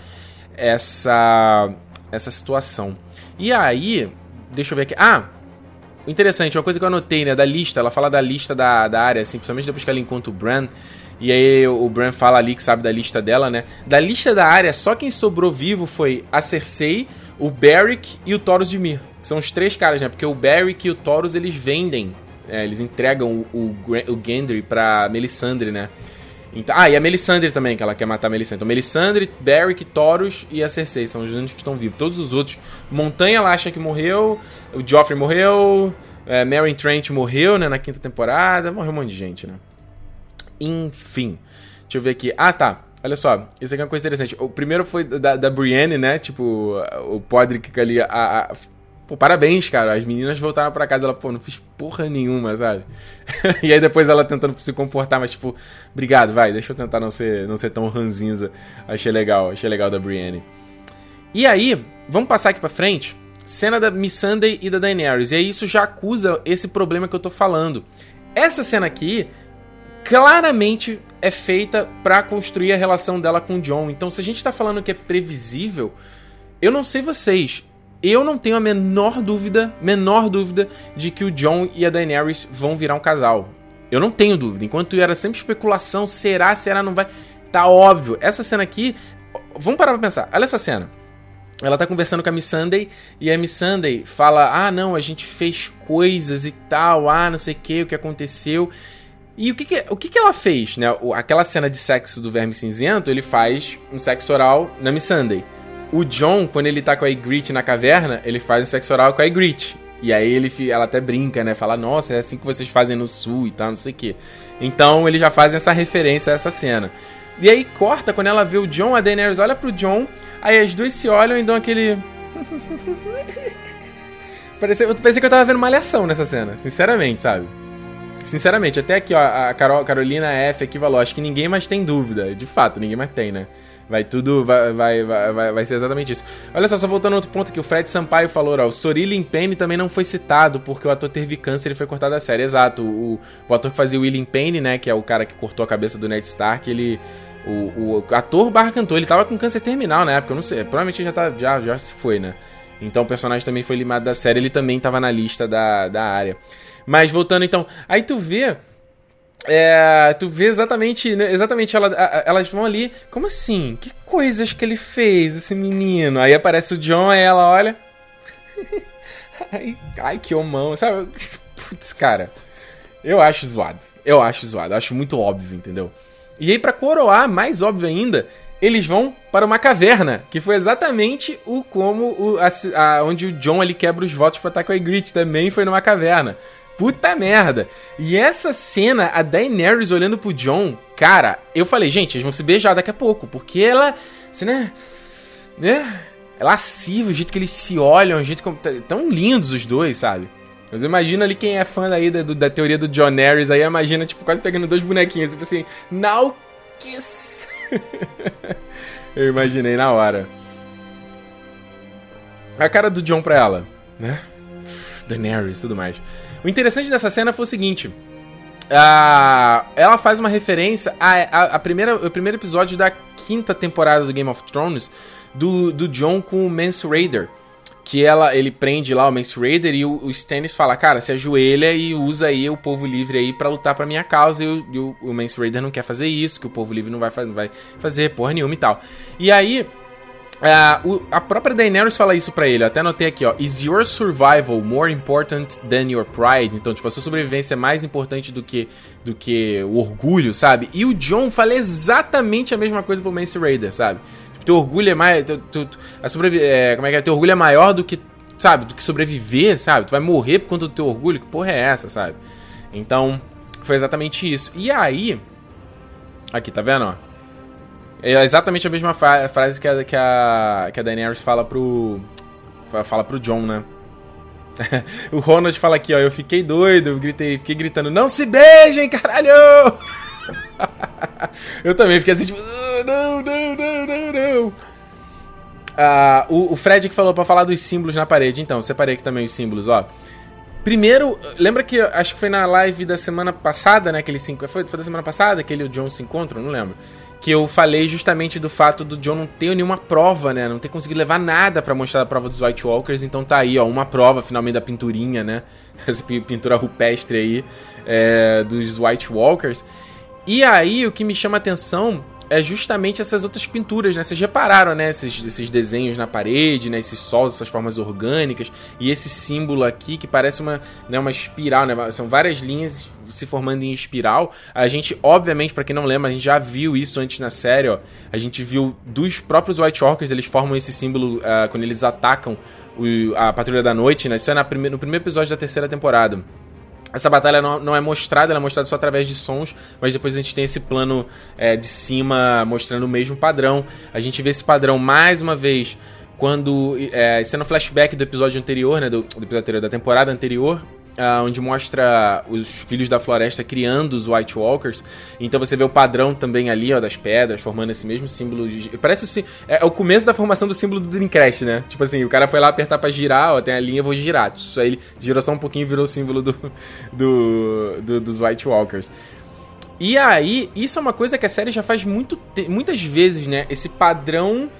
essa essa situação. E aí, deixa eu ver aqui. Ah, Interessante, uma coisa que eu anotei, né, da lista, ela fala da lista da, da área, assim, principalmente depois que ela encontra o Bran. E aí o Bran fala ali que sabe da lista dela, né? Da lista da área, só quem sobrou vivo foi a Cersei, o Beric e o Taurus de Mir. São os três caras, né? Porque o Beric e o Taurus, eles vendem, é, eles entregam o, o, o Gendry pra Melisandre, né? Então, ah, e a Melisandre também, que ela quer matar a Melisandre. Então, Melisandre, Beric, Taurus e a Cersei são os únicos que estão vivos. Todos os outros. Montanha ela acha que morreu, o Joffrey morreu, é, Trent morreu, né, na quinta temporada. Morreu um monte de gente, né? Enfim. Deixa eu ver aqui. Ah, tá. Olha só, isso aqui é uma coisa interessante. O primeiro foi da, da Brienne, né? Tipo, o Podrick ali a, a, Pô, parabéns, cara. As meninas voltaram para casa, ela, pô, não fiz porra nenhuma, sabe? e aí depois ela tentando se comportar, mas tipo, obrigado, vai, deixa eu tentar não ser, não ser tão ranzinza. Achei legal, achei legal da Brienne. E aí, vamos passar aqui pra frente. Cena da Miss Sunday e da Daenerys. E aí isso já acusa esse problema que eu tô falando. Essa cena aqui claramente é feita para construir a relação dela com o John. Então, se a gente tá falando que é previsível, eu não sei vocês, eu não tenho a menor dúvida, menor dúvida de que o John e a Daenerys vão virar um casal. Eu não tenho dúvida. Enquanto era sempre especulação, será, será, não vai. Tá óbvio. Essa cena aqui, vamos parar pra pensar. Olha essa cena. Ela tá conversando com a Miss Sunday e a Miss Sunday fala: "Ah, não, a gente fez coisas e tal, ah, não sei o que, o que aconteceu". E o que que, o que que ela fez, né? Aquela cena de sexo do Verme Cinzento, ele faz um sexo oral na Missandei. O John, quando ele tá com a Ygritte na caverna, ele faz um sexo oral com a Ygritte. E aí ele, ela até brinca, né? Fala, nossa, é assim que vocês fazem no sul e tal, não sei o quê. Então ele já faz essa referência a essa cena. E aí corta quando ela vê o John, a Daenerys olha pro John, aí as duas se olham e dão aquele. parecia, eu pensei que eu tava vendo malhação nessa cena, sinceramente, sabe? Sinceramente, até aqui, ó, a Carol, Carolina F aqui falou, acho que ninguém mais tem dúvida. De fato, ninguém mais tem, né? Vai tudo, vai, vai, vai, vai ser exatamente isso. Olha só, só voltando a outro ponto que o Fred Sampaio falou, ó, o Sorilin Payne também não foi citado porque o ator teve câncer e foi cortado da série. Exato, o, o ator que fazia o William Payne, né, que é o cara que cortou a cabeça do Ned Stark, ele... O, o ator barra cantor, ele tava com câncer terminal na época, eu não sei, provavelmente já, tá, já, já se foi, né? Então o personagem também foi limado da série, ele também tava na lista da, da área. Mas voltando então, aí tu vê é, tu vê exatamente, né, exatamente ela, elas vão ali, como assim? Que coisas que ele fez, esse menino? Aí aparece o John e ela olha. ai, ai, que homão, sabe? Putz, cara, eu acho zoado. Eu acho zoado, eu acho muito óbvio, entendeu? E aí, para coroar, mais óbvio ainda, eles vão para uma caverna, que foi exatamente o como o, a, a, onde o John ali quebra os votos para estar com a Ygritte, também foi numa caverna. Puta merda. E essa cena, a Daenerys olhando pro John, cara, eu falei, gente, eles vão se beijar daqui a pouco, porque ela, assim, né, né, é lasciva o jeito que eles se olham, o jeito tão lindos os dois, sabe? Mas imagina ali quem é fã aí da, da teoria do John Harris, aí imagina, tipo, quase pegando dois bonequinhos, tipo assim, now kiss. eu imaginei na hora. A cara do John pra ela, né? Daenerys e tudo mais. O interessante dessa cena foi o seguinte. Uh, ela faz uma referência a, a, a, primeira, o primeiro episódio da quinta temporada do Game of Thrones do, do John com o Mance Raider. Que ela, ele prende lá o Mance Raider e o, o Stannis fala, cara, se ajoelha e usa aí o povo livre aí para lutar pra minha causa. E, o, e o, o Mance Raider não quer fazer isso, que o povo livre não vai, não vai fazer porra nenhuma e tal. E aí, Uh, o, a própria Daenerys fala isso para ele, eu até anotei aqui, ó. Is your survival more important than your pride? Então, tipo, a sua sobrevivência é mais importante do que, do que o orgulho, sabe? E o John fala exatamente a mesma coisa pro Mance Raider, sabe? Tipo, teu orgulho é mais. Teu, a sobrevi é, como é que é? Teu orgulho é maior do que, sabe? Do que sobreviver, sabe? Tu vai morrer por conta do teu orgulho? Que porra é essa, sabe? Então, foi exatamente isso. E aí. Aqui, tá vendo, ó? É exatamente a mesma frase que a, que a, que a Daenerys fala pro. Fala pro John, né? o Ronald fala aqui, ó. Eu fiquei doido, eu gritei, fiquei gritando, não se beijem, caralho! eu também fiquei assim, tipo, oh, não, não, não, não, não. Uh, o, o Fred que falou para falar dos símbolos na parede, então, separei aqui também os símbolos, ó. Primeiro, lembra que acho que foi na live da semana passada, né? Aquele cinco, foi, foi da semana passada que ele e o John se encontram, não lembro que eu falei justamente do fato do John não ter nenhuma prova, né? Não ter conseguido levar nada para mostrar a prova dos White Walkers. Então tá aí, ó, uma prova finalmente da pinturinha, né? Essa pintura rupestre aí é, dos White Walkers. E aí o que me chama atenção é justamente essas outras pinturas, né? Vocês repararam, né? Esses, esses desenhos na parede, né? Esses sóis, essas formas orgânicas. E esse símbolo aqui que parece uma, né? uma espiral, né? São várias linhas se formando em espiral. A gente, obviamente, para quem não lembra, a gente já viu isso antes na série, ó. A gente viu dos próprios White Walkers, eles formam esse símbolo uh, quando eles atacam o, a Patrulha da Noite, né? Isso é na prime no primeiro episódio da terceira temporada. Essa batalha não, não, é mostrada, ela é mostrada só através de sons, mas depois a gente tem esse plano é, de cima mostrando o mesmo padrão. A gente vê esse padrão mais uma vez quando. É, sendo flashback do episódio anterior, né? Do, do episódio anterior, da temporada anterior, Uh, onde mostra os filhos da floresta criando os White Walkers. Então você vê o padrão também ali, ó, das pedras, formando esse mesmo símbolo. De... Parece assim, é, é, o começo da formação do símbolo do Dreamcast, né? Tipo assim, o cara foi lá apertar pra girar, ó, tem a linha, vou girar. Isso aí ele girou só um pouquinho e virou o símbolo do, do, do, dos White Walkers. E aí, isso é uma coisa que a série já faz muito, muitas vezes, né? Esse padrão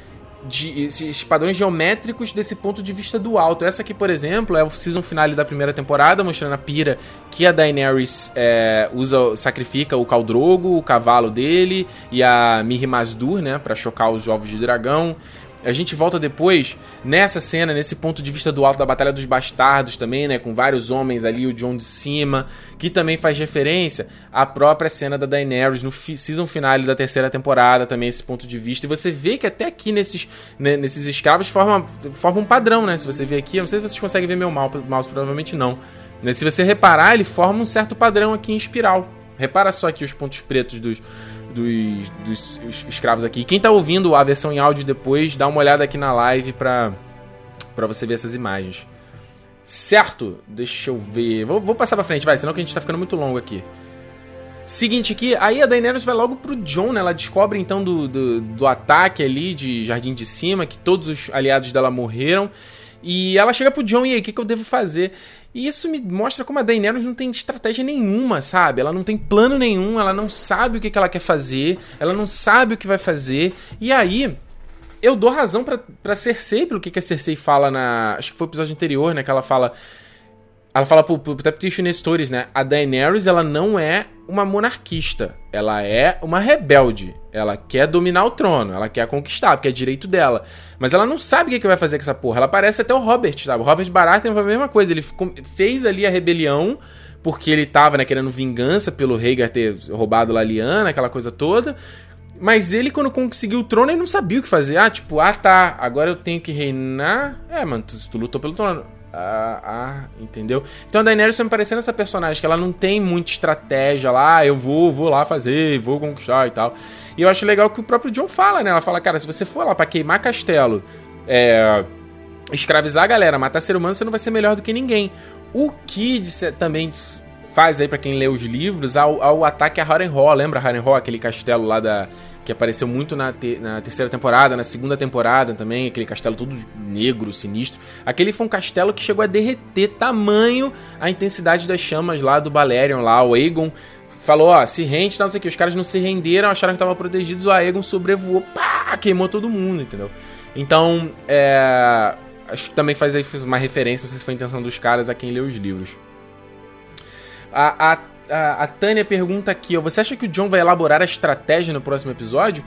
de esses padrões geométricos desse ponto de vista do alto. Essa aqui, por exemplo, é o season finale da primeira temporada, mostrando a pira que a Daenerys é, usa, sacrifica o Caldrogo, o cavalo dele, e a Miri Mazdur, né, para chocar os ovos de dragão. A gente volta depois nessa cena, nesse ponto de vista do alto da Batalha dos Bastardos também, né? Com vários homens ali, o John de cima, que também faz referência à própria cena da Daenerys no season finale da terceira temporada, também esse ponto de vista. E você vê que até aqui nesses, né, nesses escravos forma, forma um padrão, né? Se você ver aqui, eu não sei se vocês conseguem ver meu mouse, provavelmente não. Né, se você reparar, ele forma um certo padrão aqui em espiral. Repara só aqui os pontos pretos dos, dos, dos escravos aqui. Quem tá ouvindo a versão em áudio depois, dá uma olhada aqui na live pra, pra você ver essas imagens. Certo? Deixa eu ver. Vou, vou passar pra frente, vai, senão que a gente tá ficando muito longo aqui. Seguinte aqui, aí a Daenerys vai logo pro John, né? Ela descobre então do, do, do, ataque ali de Jardim de Cima, que todos os aliados dela morreram. E ela chega pro John, e aí, o que, que eu devo fazer? E isso me mostra como a Daenerys não tem estratégia nenhuma, sabe? Ela não tem plano nenhum, ela não sabe o que, que ela quer fazer, ela não sabe o que vai fazer. E aí, eu dou razão pra, pra Cersei, pelo que, que a Cersei fala na. Acho que foi o episódio anterior, né? Que ela fala. Ela fala pro, pro Teptition Nestores, né? A Daenerys, ela não é uma monarquista. Ela é uma rebelde. Ela quer dominar o trono. Ela quer conquistar, porque é direito dela. Mas ela não sabe o que, que vai fazer com essa porra. Ela parece até o Robert, sabe? O Robert Baratheon foi a mesma coisa. Ele fez ali a rebelião porque ele tava, né, querendo vingança pelo Rhaegar ter roubado a Lyanna, aquela coisa toda. Mas ele, quando conseguiu o trono, ele não sabia o que fazer. Ah, tipo, ah tá, agora eu tenho que reinar. É, mano, tu, tu lutou pelo trono. Ah, entendeu? Então a Daenerys tá me parecendo essa personagem que ela não tem muita estratégia lá, ah, eu vou, vou lá fazer, vou conquistar e tal. E eu acho legal que o próprio John fala, né? Ela fala, cara, se você for lá para queimar castelo, é, escravizar a galera, matar ser humano, você não vai ser melhor do que ninguém. O que também faz aí para quem lê os livros ao, ao ataque a Harrenhal, lembra Harrenhal, aquele castelo lá da que apareceu muito na, te, na terceira temporada, na segunda temporada também, aquele castelo todo negro, sinistro. Aquele foi um castelo que chegou a derreter tamanho a intensidade das chamas lá do Balerion, lá, o Aegon falou, ó, se rende, não sei o que. Os caras não se renderam, acharam que estavam protegidos, o Aegon sobrevoou, pá, queimou todo mundo, entendeu? Então, é... Acho que também faz aí uma referência, não sei se foi a intenção dos caras, a quem lê os livros. A, a a, a Tânia pergunta aqui, ó, você acha que o John vai elaborar a estratégia no próximo episódio?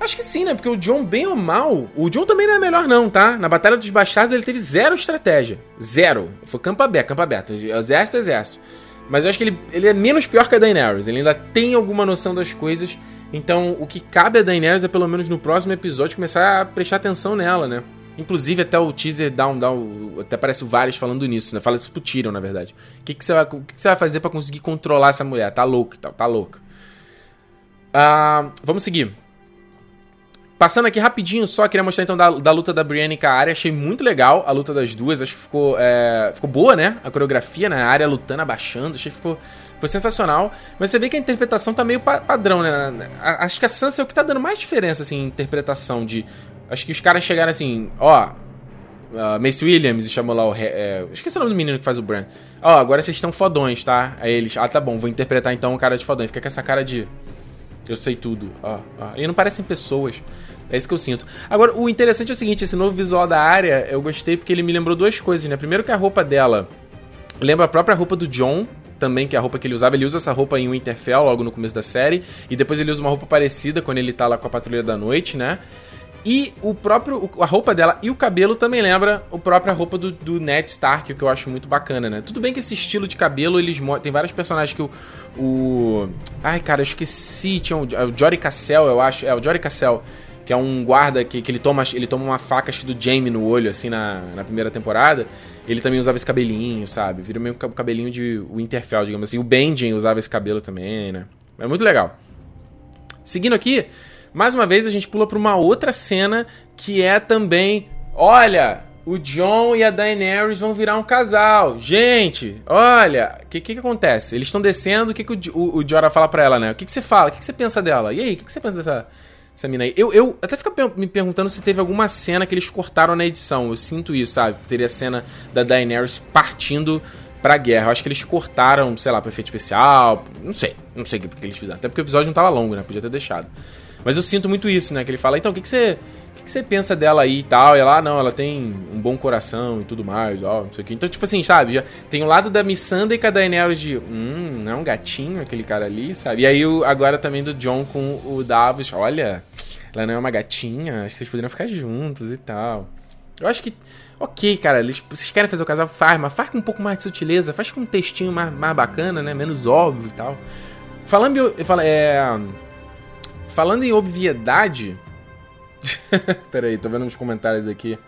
Acho que sim, né? Porque o John, bem ou mal, o John também não é melhor, não, tá? Na Batalha dos Bastardos ele teve zero estratégia. Zero. Foi campo aberto, campo aberto. Exército, exército. Mas eu acho que ele, ele é menos pior que a Daenerys. Ele ainda tem alguma noção das coisas. Então, o que cabe a Daenerys é, pelo menos no próximo episódio, começar a prestar atenção nela, né? Inclusive, até o teaser dá um, dá um, Até parece vários falando nisso, né? Fala isso pro Tyrion, na verdade. O que, que, você, vai, que, que você vai fazer para conseguir controlar essa mulher? Tá louco, tá, tá louca. Uh, vamos seguir. Passando aqui rapidinho só, queria mostrar então da, da luta da Brienne com a área. Achei muito legal a luta das duas. Acho que ficou, é, ficou boa, né? A coreografia, né? A área lutando, abaixando. Achei que ficou, ficou sensacional. Mas você vê que a interpretação tá meio pa padrão, né? Acho que a Sansa é o que tá dando mais diferença, assim, em interpretação de Acho que os caras chegaram assim, ó. Uh, Mace Williams chamou lá o. É, esqueci o nome do menino que faz o Bran. Ó, agora vocês estão fodões, tá? Aí eles, ah, tá bom, vou interpretar então o cara de fodões. Fica com essa cara de. Eu sei tudo. Ó, ó. E não parecem pessoas. É isso que eu sinto. Agora, o interessante é o seguinte: esse novo visual da área, eu gostei porque ele me lembrou duas coisas, né? Primeiro, que a roupa dela lembra a própria roupa do John, também, que é a roupa que ele usava. Ele usa essa roupa em Winterfell, logo no começo da série. E depois ele usa uma roupa parecida quando ele tá lá com a Patrulha da Noite, né? E o próprio. A roupa dela e o cabelo também lembra a própria roupa do, do Ned Stark, o que eu acho muito bacana, né? Tudo bem que esse estilo de cabelo, eles Tem vários personagens que o. o ai, cara, eu esqueci. Tinha o, é o Jory Cassell, eu acho. É, o Jory Cassell. Que é um guarda que, que ele, toma, ele toma uma faca do Jaime no olho, assim, na, na primeira temporada. Ele também usava esse cabelinho, sabe? Vira meio cabelinho de Winterfell, digamos assim. O Benjen usava esse cabelo também, né? É muito legal. Seguindo aqui, mais uma vez a gente pula para uma outra cena que é também, olha, o John e a Daenerys vão virar um casal. Gente, olha, o que, que, que acontece? Eles estão descendo, o que, que o, o, o Jorah fala pra ela, né? O que, que você fala? O que, que você pensa dela? E aí, o que, que você pensa dessa, dessa mina aí? Eu, eu até fico me perguntando se teve alguma cena que eles cortaram na edição. Eu sinto isso, sabe? Teria cena da Daenerys partindo pra guerra. Eu acho que eles cortaram, sei lá, pro efeito especial. Não sei, não sei o que, que eles fizeram. Até porque o episódio não tava longo, né? Podia ter deixado. Mas eu sinto muito isso, né? Que ele fala, então, o que, que você. O que, que você pensa dela aí e tal? E ela, ah, não, ela tem um bom coração e tudo mais, ó, não sei o que. Então, tipo assim, sabe? Tem o lado da Missandei com a Daenerys de, hum, não é um gatinho aquele cara ali, sabe? E aí o, agora também do John com o Davos, olha, ela não é uma gatinha, acho que vocês poderiam ficar juntos e tal. Eu acho que, ok, cara, eles, vocês querem fazer o casal, faz, mas faz com um pouco mais de sutileza, faz com um textinho mais, mais bacana, né? Menos óbvio e tal. Falando em, é, falando em obviedade. Pera aí, tô vendo uns comentários aqui.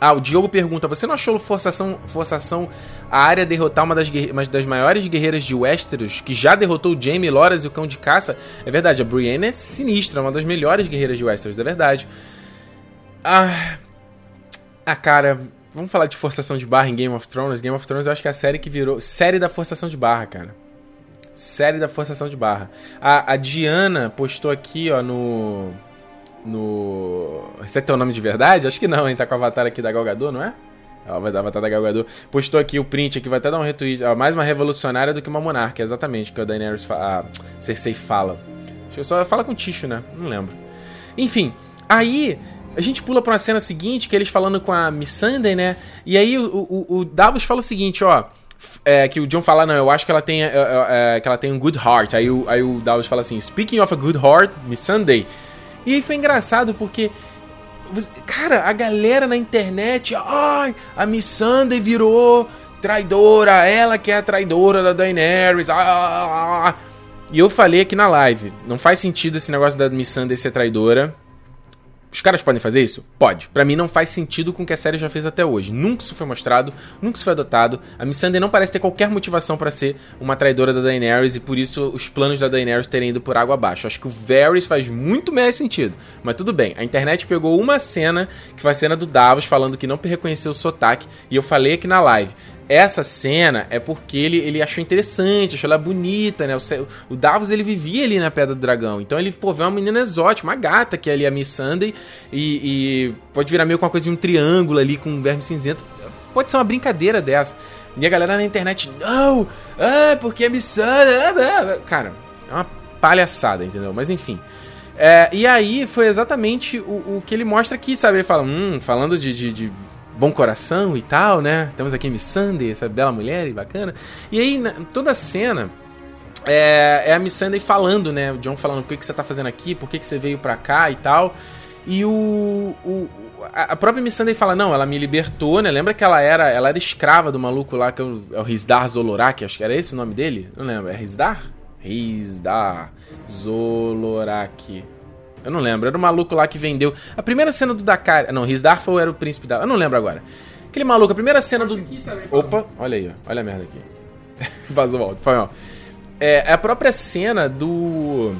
Ah, o Diogo pergunta: Você não achou forçação, forçação a área derrotar uma das, uma das maiores guerreiras de Westeros, que já derrotou o Jaime, Loras e o Cão de Caça? É verdade, a Brienne é sinistra, uma das melhores guerreiras de Westeros, é verdade. Ah, ah, cara, vamos falar de forçação de barra em Game of Thrones. Game of Thrones eu acho que é a série que virou. Série da forçação de barra, cara. Série da forçação de barra. A, a Diana postou aqui, ó, no no. Esse é teu nome de verdade? Acho que não, hein? Tá com o avatar aqui da Galgador, não é? Ela vai dar avatar da Galgador. Postou aqui o print aqui, vai até dar um retweet. Ó, mais uma revolucionária do que uma monarca, exatamente, que a Daenerys fa a Cersei fala. Acho que só fala com o Ticho, né? Não lembro. Enfim, aí a gente pula pra uma cena seguinte, que eles falando com a Missandei, né? E aí o, o, o Davos fala o seguinte, ó. É, que o John fala, não, eu acho que ela tem, é, é, é, que ela tem um good heart. Aí o, aí o Davos fala assim, speaking of a good heart, Missandei. E aí foi engraçado porque. Cara, a galera na internet. Ai, a Missandei virou traidora. Ela que é a traidora da Daenerys. Ah, ah, ah, ah. E eu falei aqui na live. Não faz sentido esse negócio da Missandei ser traidora. Os caras podem fazer isso? Pode. Para mim não faz sentido com o que a série já fez até hoje. Nunca isso foi mostrado, nunca isso foi adotado. A Missandei não parece ter qualquer motivação para ser uma traidora da Daenerys e por isso os planos da Daenerys terem ido por água abaixo. Acho que o Varys faz muito mais sentido. Mas tudo bem. A internet pegou uma cena, que foi a cena do Davos falando que não reconheceu o sotaque, e eu falei aqui na live essa cena é porque ele, ele achou interessante, achou ela bonita, né? O, o Davos, ele vivia ali na Pedra do Dragão. Então ele, pô, vê uma menina exótica, uma gata que é ali a Miss Sunday e, e pode virar meio com uma coisa de um triângulo ali com um verme cinzento. Pode ser uma brincadeira dessa. E a galera na internet, não, ah, porque a Miss Sunday... Ah, cara, é uma palhaçada, entendeu? Mas enfim... É, e aí foi exatamente o, o, que ele mostra aqui, sabe? Ele fala, hum, falando de, de, de bom coração e tal, né? Temos aqui Miss Sunday, essa bela mulher e bacana. E aí, toda a cena é, é a Miss Sunday falando, né? O John falando, por que, que você tá fazendo aqui? Por que, que você veio pra cá e tal. E o, o a própria Miss Sunday fala, não, ela me libertou, né? Lembra que ela era, ela era escrava do maluco lá, que é o, é o Rizdar Zolorak, acho que era esse o nome dele? Não lembro, é Rizdar? Rizdar Zolorak. Eu não lembro. Era o maluco lá que vendeu. A primeira cena do Dakar. Não, Rizdarfel era o príncipe da. Eu não lembro agora. Aquele maluco, a primeira cena do. Opa, olha aí, ó. Olha a merda aqui. Vazou o áudio. Foi mal. É, a própria cena do.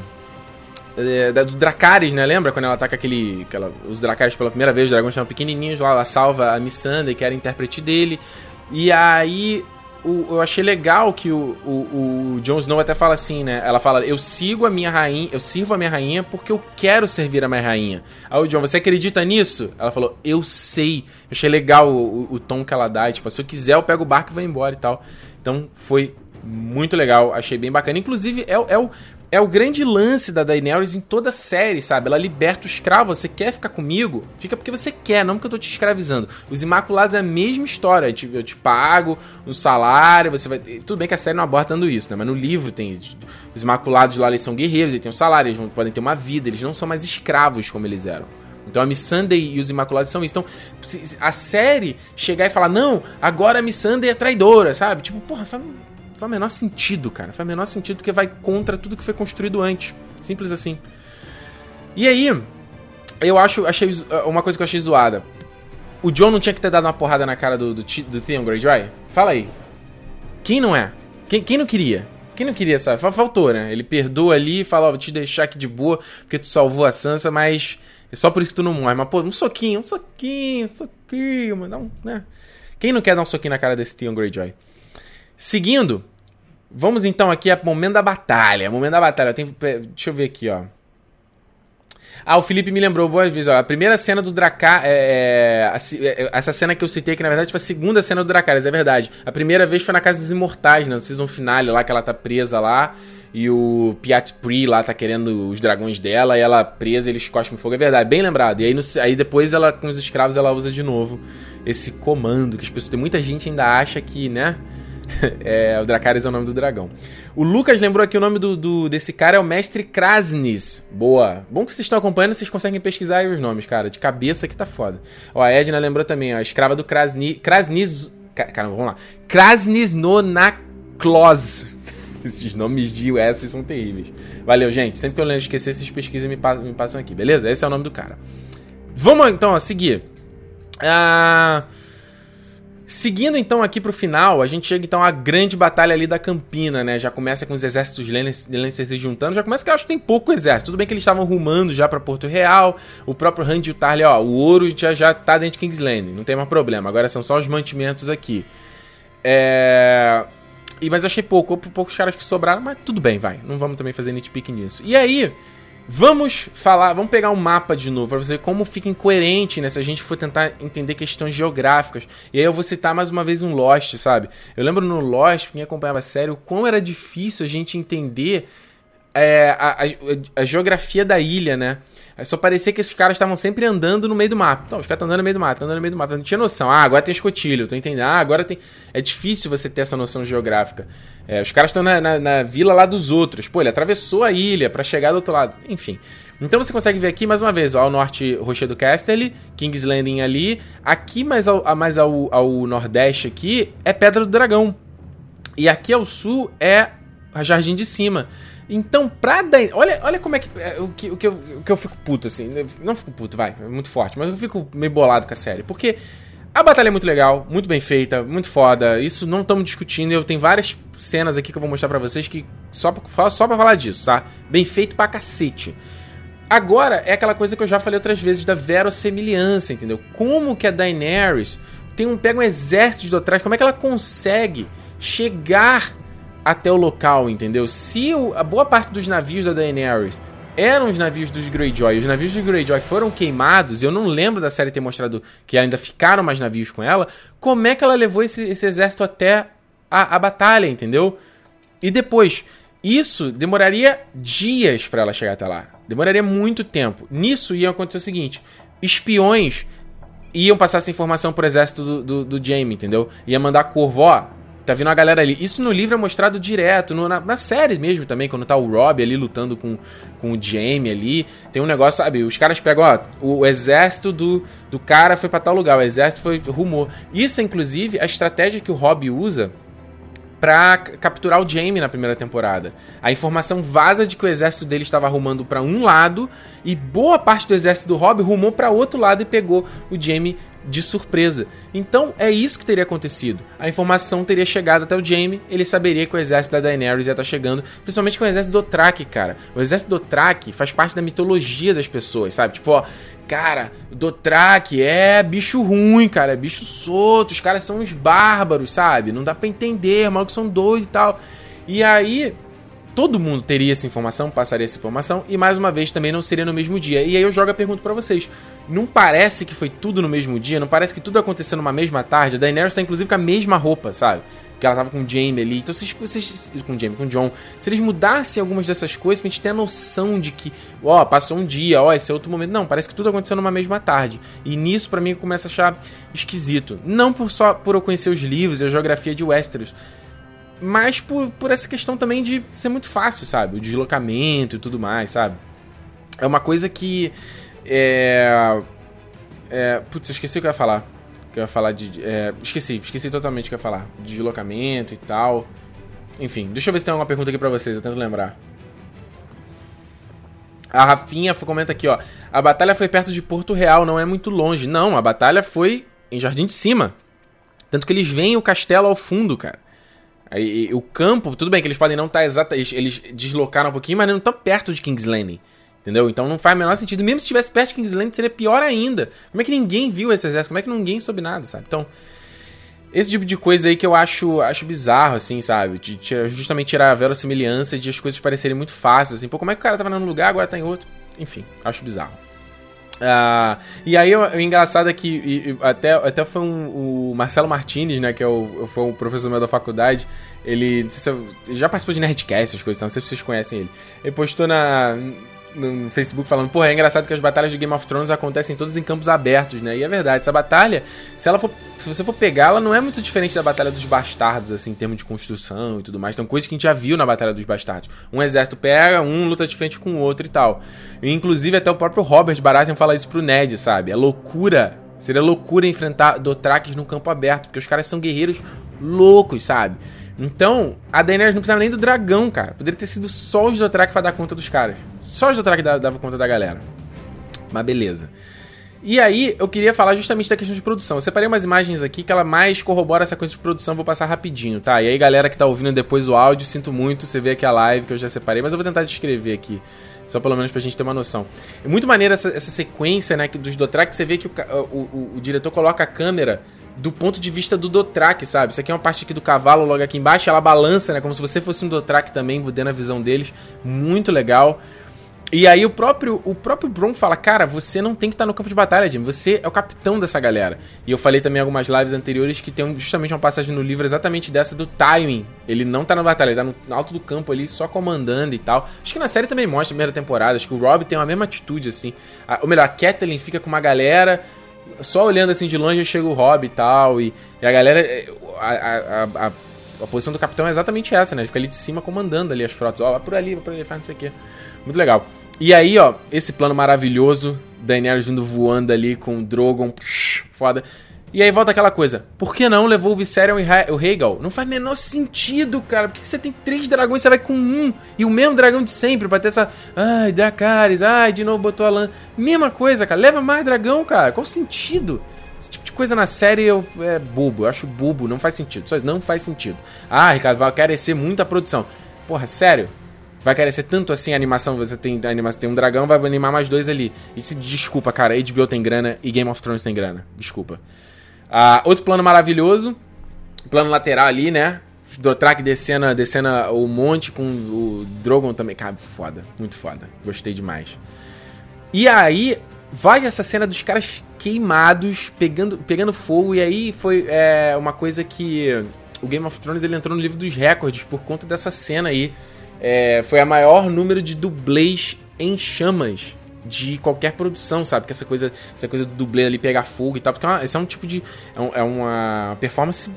É, do Dracarys, né? Lembra quando ela ataca aquele. Aquela, os Dracarys pela primeira vez, os dragões estavam pequenininhos lá, ela salva a Missandei, que era intérprete dele. E aí o, eu achei legal que o, o, o Jon Snow até fala assim, né? Ela fala, eu sigo a minha rainha, eu sirvo a minha rainha porque eu quero servir a minha rainha. Aí o Jon, você acredita nisso? Ela falou, eu sei. Eu achei legal o, o, o tom que ela dá, tipo, se eu quiser eu pego o barco e vou embora e tal. Então foi muito legal, achei bem bacana. Inclusive, é, é, o, é o grande lance da Daenerys em toda a série, sabe? Ela liberta o escravo. Você quer ficar comigo? Fica porque você quer, não porque eu tô te escravizando. Os Imaculados é a mesma história. Eu te, eu te pago um salário, você vai. Tudo bem que a série não aborda tanto isso, né? Mas no livro tem. Os Imaculados lá, eles são guerreiros, eles têm um salário, eles podem ter uma vida, eles não são mais escravos como eles eram. Então a Missandei e os Imaculados são isso. Então, a série chegar e falar, não, agora a Missandei é traidora, sabe? Tipo, porra, faz faz o menor sentido, cara. Faz o menor sentido porque vai contra tudo que foi construído antes. Simples assim. E aí, eu acho, achei uma coisa que eu achei zoada. O John não tinha que ter dado uma porrada na cara do, do, do Theon Greyjoy? Fala aí. Quem não é? Quem, quem não queria? Quem não queria, sabe? Faltou, né? Ele perdoa ali e fala, ó, vou te deixar aqui de boa, porque tu salvou a Sansa, mas é só por isso que tu não morre. Mas, pô, um soquinho, um soquinho, um soquinho, mano, um, né? Quem não quer dar um soquinho na cara desse Theon Greyjoy? Seguindo, Vamos então aqui ao momento da batalha. Momento da batalha. Tenho, deixa eu ver aqui, ó. Ah, o Felipe me lembrou boas vezes, ó. A primeira cena do Dracar. É, é, é, essa cena que eu citei, que na verdade foi a segunda cena do Dracarys, é verdade. A primeira vez foi na Casa dos Imortais, né? No season finale lá, que ela tá presa lá. E o Piat Pri lá tá querendo os dragões dela. E ela presa, eles cospem fogo. É verdade, bem lembrado. E aí, no, aí depois ela, com os escravos, ela usa de novo esse comando. Que as pessoas. Tem muita gente ainda acha que, né? é, o Dracarys é o nome do dragão. O Lucas lembrou aqui o nome do, do, desse cara é o Mestre Krasnis. Boa. Bom que vocês estão acompanhando, vocês conseguem pesquisar aí os nomes, cara. De cabeça que tá foda. Ó, a Edna lembrou também, ó, a escrava do Krasni, Krasnis... Caramba, vamos lá. Krasnis Nonaklos. Esses nomes de US são terríveis. Valeu, gente. Sempre que eu lembro esquecer, vocês pesquisam e me passam, me passam aqui, beleza? Esse é o nome do cara. Vamos então, a seguir. Ah... Seguindo então aqui pro final, a gente chega então à grande batalha ali da Campina, né? Já começa com os exércitos Lannister se juntando, já começa que eu acho que tem pouco exército. Tudo bem que eles estavam rumando já para Porto Real, o próprio Randy Tarly, ó, o ouro já, já tá dentro de King's Landing, não tem mais problema. Agora são só os mantimentos aqui. É... E, mas achei pouco, poucos caras que sobraram, mas tudo bem, vai. Não vamos também fazer nitpick nisso. E aí, Vamos falar, vamos pegar um mapa de novo para ver como fica incoerente né, se a gente for tentar entender questões geográficas. E aí eu vou citar mais uma vez um Lost, sabe? Eu lembro no Lost, quem acompanhava a série, o quão era difícil a gente entender é, a, a, a, geografia da ilha, né? Só parecia que esses caras estavam sempre andando no meio do mapa. Então, os caras estão andando no meio do mapa, andando no meio do mapa. Não tinha noção. Ah, agora tem escotilho, tô entendendo. Ah, agora tem. É difícil você ter essa noção geográfica. É, os caras estão na, na, na, vila lá dos outros. Pô, ele atravessou a ilha para chegar do outro lado. Enfim. Então você consegue ver aqui mais uma vez, ó, ao norte Rochedo Castle, King's Landing ali. Aqui mais ao, mais ao, ao nordeste aqui é Pedra do Dragão. E aqui ao sul é Jardim de Cima. Então, pra. Olha, olha como é que. É, o que, o, que eu, o que eu fico puto, assim. Não fico puto, vai, é muito forte, mas eu fico meio bolado com a série. Porque a batalha é muito legal, muito bem feita, muito foda. Isso não estamos discutindo. Eu tenho várias cenas aqui que eu vou mostrar para vocês que só pra, só pra falar disso, tá? Bem feito pra cacete. Agora é aquela coisa que eu já falei outras vezes da verossemelhança, entendeu? Como que a Daenerys tem um pega um exército de Dothraki, como é que ela consegue chegar até o local, entendeu? Se o, a boa parte dos navios da Daenerys eram os navios dos Greyjoy, os navios dos Greyjoy foram queimados, eu não lembro da série ter mostrado que ainda ficaram mais navios com ela, como é que ela levou esse, esse exército até a, a batalha, entendeu? E depois, isso demoraria dias para ela chegar até lá. Demoraria muito tempo. Nisso ia acontecer o seguinte: espiões iam passar essa informação pro exército do, do, do Jaime, entendeu? Ia mandar corvo, ó, Tá vindo a galera ali. Isso no livro é mostrado direto, no, na, na, série mesmo também, quando tá o Rob ali lutando com, com o Jamie ali. Tem um negócio, sabe? Os caras pegam, ó, o, o exército do, do cara foi para tal lugar, o exército foi rumor. Isso é, inclusive, a estratégia que o Rob usa para capturar o Jamie na primeira temporada. A informação vaza de que o exército dele estava arrumando para um lado e boa parte do exército do Rob rumou para outro lado e pegou o Jamie de surpresa. Então é isso que teria acontecido. A informação teria chegado até o Jaime, ele saberia que o exército da Daenerys ia estar tá chegando, principalmente com o exército do Dothraki, cara. O exército do Dothraki faz parte da mitologia das pessoas, sabe? Tipo, ó, cara, Dothraki é bicho ruim, cara, é bicho solto, os caras são uns bárbaros, sabe? Não dá para entender, malucos são doidos e tal. E aí, todo mundo teria essa informação, passaria essa informação, e mais uma vez também não seria no mesmo dia. E aí eu jogo a pergunta para vocês: não parece que foi tudo no mesmo dia? Não parece que tudo aconteceu numa mesma tarde? A Daenerys tá inclusive com a mesma pa sabe? Que ela tava com o Jaime ali. Então, vocês, vocês, com o Jaime, com o John. Se eles mudassem algumas dessas coisas, pra gente ter a noção de que, ó, passou um dia, ó, esse é outro momento. Não, parece que tudo aconteceu numa mesma tarde. E nisso, para mim, começa a achar esquisito. Não por só por eu conhecer os livros e a geografia de Westeros mas por, por essa questão também de ser muito fácil, sabe? O deslocamento e tudo mais, sabe? É uma coisa que. É. é putz, esqueci o que eu ia falar. Que eu ia falar de. É, esqueci, esqueci totalmente o que eu ia falar. De deslocamento e tal. Enfim, deixa eu ver se tem alguma pergunta aqui pra vocês, eu tento lembrar. A Rafinha comenta aqui, ó. A batalha foi perto de Porto Real, não é muito longe. Não, a batalha foi em Jardim de Cima. Tanto que eles veem o castelo ao fundo, cara. Aí, o campo, tudo bem que eles podem não estar tá exatamente. Eles deslocaram um pouquinho, mas não estão perto de King's Landing. Entendeu? Então não faz o menor sentido. Mesmo se estivesse perto de King's Landing, seria pior ainda. Como é que ninguém viu esse exército? Como é que ninguém soube nada, sabe? Então, esse tipo de coisa aí que eu acho, acho bizarro, assim, sabe? De, de justamente tirar a verossimilhança de as coisas parecerem muito fáceis, assim. Pô, como é que o cara tava num lugar, agora tá em outro? Enfim, acho bizarro. Uh, e aí o, o, engraçado é que e, e, até, até foi um, o Marcelo Martinez, né, que é o, foi um professor meu da faculdade, ele, se eu, já participou de Nerdcast, essas coisas, então não sei se vocês conhecem ele. Ele postou na, no Facebook falando, porra, é engraçado que as batalhas de Game of Thrones acontecem todas em campos abertos, né? E é verdade, essa batalha, se ela for. Se você for pegar, ela não é muito diferente da Batalha dos Bastardos, assim, em termos de construção e tudo mais. Então, coisas que a gente já viu na Batalha dos Bastardos. Um exército pega, um luta de frente com o outro e tal. E, inclusive, até o próprio Robert Baratheon fala isso pro Ned, sabe? É loucura. Seria loucura enfrentar Dothrakis no campo aberto, porque os caras são guerreiros loucos, sabe? Então, a Daenerys não precisava nem do dragão, cara. Poderia ter sido só os Dothraki pra dar conta dos caras. Só os Dothraki dava conta da galera. Mas beleza. E aí, eu queria falar justamente da questão de produção. Eu separei umas imagens aqui que ela mais corrobora essa coisa de produção, vou passar rapidinho, tá? E aí, galera que tá ouvindo depois o áudio, sinto muito, você vê aqui a live que eu já separei, mas eu vou tentar descrever aqui. Só pelo menos pra gente ter uma noção. É muito maneira essa, essa sequência, né, dos Dothraki, você vê que o, o, o, o diretor coloca a câmera do ponto de vista do Dothraki, sabe? Isso aqui é uma parte aqui do cavalo, logo aqui embaixo, ela balança, né? Como se você fosse um Dothraki também, dando a visão deles. Muito legal. E aí o próprio, o próprio Bron fala, cara, você não tem que estar no campo de batalha, Jim. Você é o capitão dessa galera. E eu falei também em algumas lives anteriores que tem justamente uma passagem no livro exatamente dessa do timing. Ele não tá na batalha, ele tá no alto do campo ali, só comandando e tal. Acho que na série também mostra, primeira temporada, acho que o Rob tem a mesma atitude, assim. Ou melhor, a Catelyn fica com uma galera só olhando assim de longe chega o Rob e tal. E, e a galera. É, a, a, a, a, posição do capitão é exatamente essa, né? Ele fica ali de cima comandando ali as frotas. Ó, vai por ali, vai por ali, faz não sei o quê. Muito legal. E aí, ó, esse plano maravilhoso. Daenerys vindo voando ali com o Drogon. Psh, foda. E aí volta aquela coisa. Por que não levou o Viserion e o Rhaegal? Não faz menor sentido, cara. Por que você tem três dragões e você vai com um? E o mesmo dragão de sempre pra ter essa... Ai, Dracarys. Ai, de novo botou a lã. Mesma coisa, cara. Leva mais dragão, cara. Qual o sentido? Esse tipo de coisa na série eu, é bobo. Eu acho bobo. Não faz sentido. Só não faz sentido. Ah, Ricardo, vai carecer muita produção. Porra, sério? Vai carecer tanto assim a animação. Você tem, animação, tem um dragão, vai animar mais dois ali. E se desculpa, cara. HBO tem grana e Game of Thrones tem grana. Desculpa. Uh, outro plano maravilhoso, plano lateral ali, né? Dotrak descendo, descendo o monte com o Drogon também. Cara, foda, muito foda. Gostei demais. E aí, vai essa cena dos caras queimados, pegando, pegando fogo. E aí foi é, uma coisa que o Game of Thrones ele entrou no livro dos recordes por conta dessa cena aí. É, foi a maior número de dublês em chamas de qualquer produção, sabe? Que essa coisa, essa coisa do dublê ali pegar fogo e tal, porque é, esse é um tipo de. É, um, é uma performance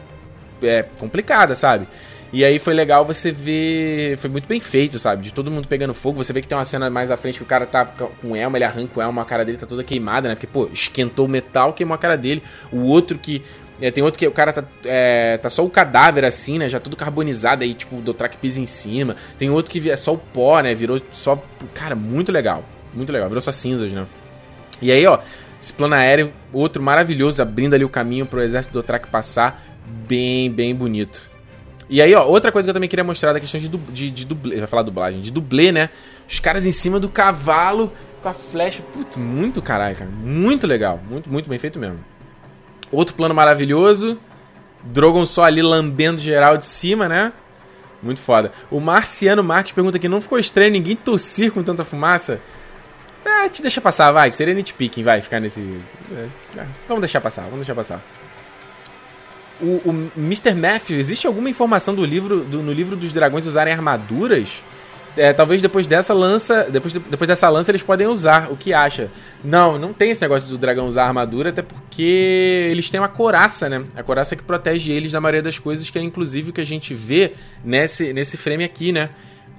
é, complicada, sabe? E aí foi legal você ver. Foi muito bem feito, sabe? De todo mundo pegando fogo. Você vê que tem uma cena mais à frente que o cara tá com elma, ele arranca o elma, a cara dele tá toda queimada, né? Porque, pô, esquentou o metal, queimou a cara dele. O outro que. É, tem outro que o cara tá, é, tá só o cadáver assim, né? Já tudo carbonizado aí, tipo, do track pisa em cima. Tem outro que é só o pó, né? Virou só. Cara, muito legal. Muito legal, virou só cinzas, né? E aí, ó, esse plano aéreo, outro maravilhoso, abrindo ali o caminho pro exército do Track passar. Bem, bem bonito. E aí, ó, outra coisa que eu também queria mostrar da questão de, du de, de dublê. Vai falar dublagem, de dublê, né? Os caras em cima do cavalo com a flecha. Putz, muito caralho, cara. Muito legal. Muito, muito bem feito mesmo. Outro plano maravilhoso. Drogon só ali lambendo geral de cima, né? Muito foda. O Marciano Marques pergunta aqui: não ficou estranho ninguém tossir com tanta fumaça? É, te deixa passar, vai, que seria nitpicking, vai, ficar nesse. É, é, vamos deixar passar, vamos deixar passar. O, o Mr. Matthew, existe alguma informação do livro, do, no livro dos dragões usarem armaduras? É, talvez depois dessa lança, depois, depois dessa lança eles podem usar. O que acha? Não, não tem esse negócio do dragão usar armadura, até porque eles têm uma coraça, né? A coraça que protege eles da maioria das coisas, que é inclusive o que a gente vê nesse, nesse frame aqui, né?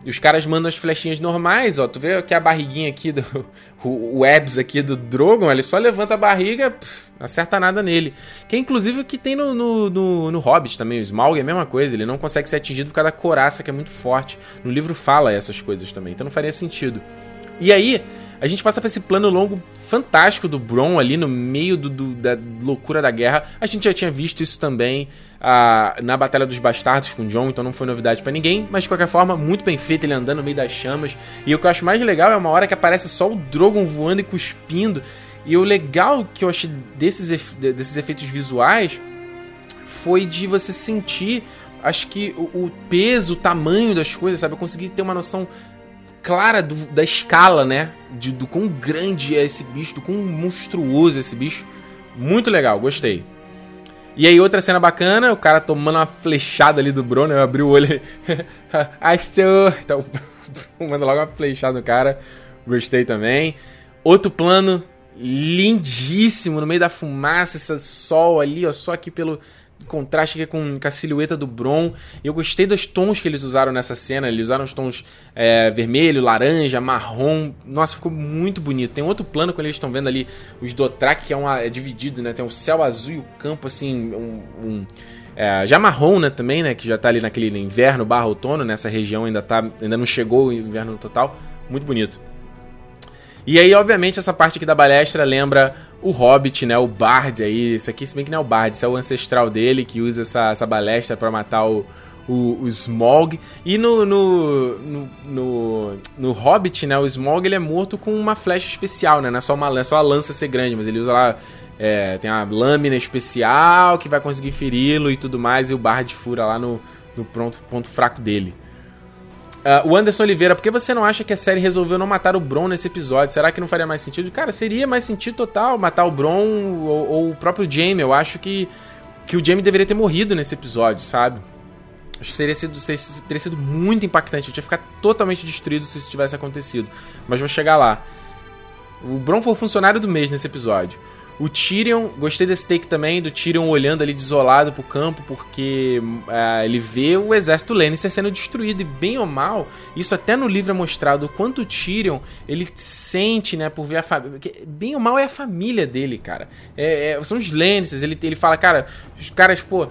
E os caras mandam as flechinhas normais, ó. Tu vê que a barriguinha aqui do. O, o abs aqui do Drogon, ele só levanta a barriga, pff, não acerta nada nele. Que é inclusive o que tem no, no, no, no Hobbit também. O Smaug é a mesma coisa, ele não consegue ser atingido por causa da coraça, que é muito forte. No livro fala essas coisas também, então não faria sentido. E aí, a gente passa pra esse plano longo fantástico do Bron ali no meio do, do, da loucura da guerra. A gente já tinha visto isso também uh, na Batalha dos Bastardos com o John, então não foi novidade para ninguém. Mas de qualquer forma, muito bem feito ele andando no meio das chamas. E o que eu acho mais legal é uma hora que aparece só o Drogon voando e cuspindo. E o legal que eu achei desses, desses efeitos visuais foi de você sentir, acho que o, o peso, o tamanho das coisas, sabe? Eu consegui ter uma noção clara do, da escala, né? De, do quão grande é esse bicho, do quão monstruoso é esse bicho. Muito legal, gostei. E aí, outra cena bacana, o cara tomando uma flechada ali do Bruno, eu abri o olho. Ai, seu. Então, manda logo uma flechada no cara. Gostei também. Outro plano lindíssimo no meio da fumaça, esse sol ali, ó, só aqui pelo contraste aqui com, com a silhueta do Bron. Eu gostei dos tons que eles usaram nessa cena. Eles usaram os tons é, vermelho, laranja, marrom. Nossa, ficou muito bonito. Tem outro plano quando eles estão vendo ali os Dotrak, que é, uma, é dividido, né? Tem o céu azul e o campo, assim, um, um é, já marrom, né, também, né? Que já tá ali naquele inverno barra outono. Nessa região ainda, tá, ainda não chegou o inverno total. Muito bonito. E aí, obviamente, essa parte aqui da balestra lembra o Hobbit, né? O Bard aí. Isso aqui, se bem que não é o Bard, isso é o ancestral dele que usa essa, essa balestra para matar o, o, o Smog. E no, no, no, no, no Hobbit, né? O Smog ele é morto com uma flecha especial, né? Não é só, uma, é só a lança ser grande, mas ele usa lá. É, tem uma lâmina especial que vai conseguir feri-lo e tudo mais. E o Bard fura lá no, no pronto, ponto fraco dele. Uh, o Anderson Oliveira, por que você não acha que a série resolveu não matar o Bron nesse episódio? Será que não faria mais sentido? Cara, seria mais sentido total matar o Bron ou, ou o próprio Jamie. Eu acho que, que o Jamie deveria ter morrido nesse episódio, sabe? Acho que seria sido, teria sido muito impactante. Eu tinha ficado totalmente destruído se isso tivesse acontecido. Mas vou chegar lá. O Bron foi o funcionário do mês nesse episódio. O Tyrion, gostei desse take também, do Tyrion olhando ali desolado pro campo, porque uh, ele vê o exército Lannister sendo destruído, e bem ou mal, isso até no livro é mostrado, o quanto o Tyrion, ele sente, né, por ver a família, bem ou mal é a família dele, cara, é, é, são os Lannisters, ele, ele fala, cara, os caras, pô,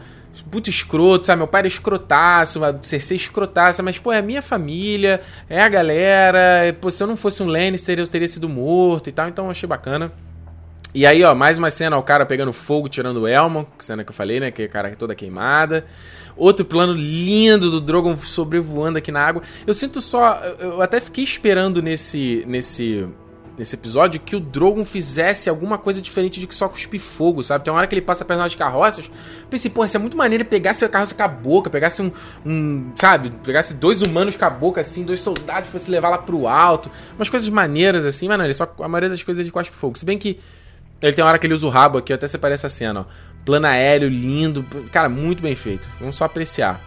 puta escroto, sabe? Meu pai era escrotaço, Cersei escrotaça, mas, pô, é a minha família, é a galera, pô, se eu não fosse um Lannister eu teria sido morto e tal, então achei bacana. E aí, ó, mais uma cena, o cara pegando fogo, tirando o elmo, cena que eu falei, né, que é cara toda queimada. Outro plano lindo do Drogon sobrevoando aqui na água. Eu sinto só, eu até fiquei esperando nesse nesse nesse episódio que o Drogon fizesse alguma coisa diferente de que só cuspir fogo, sabe? Tem uma hora que ele passa perto das carroças. Pensei, porra, isso é muito maneiro pegasse a carroça com a boca, pegasse um, um, sabe? Pegasse dois humanos com a boca, assim, dois soldados, fosse levar lá pro alto. Umas coisas maneiras, assim, mas não, ele só, a maioria das coisas é de cospe fogo. Se bem que ele tem uma hora que ele usa o rabo aqui, até separei essa cena, ó. Plano aéreo, lindo. Cara, muito bem feito. Vamos só apreciar.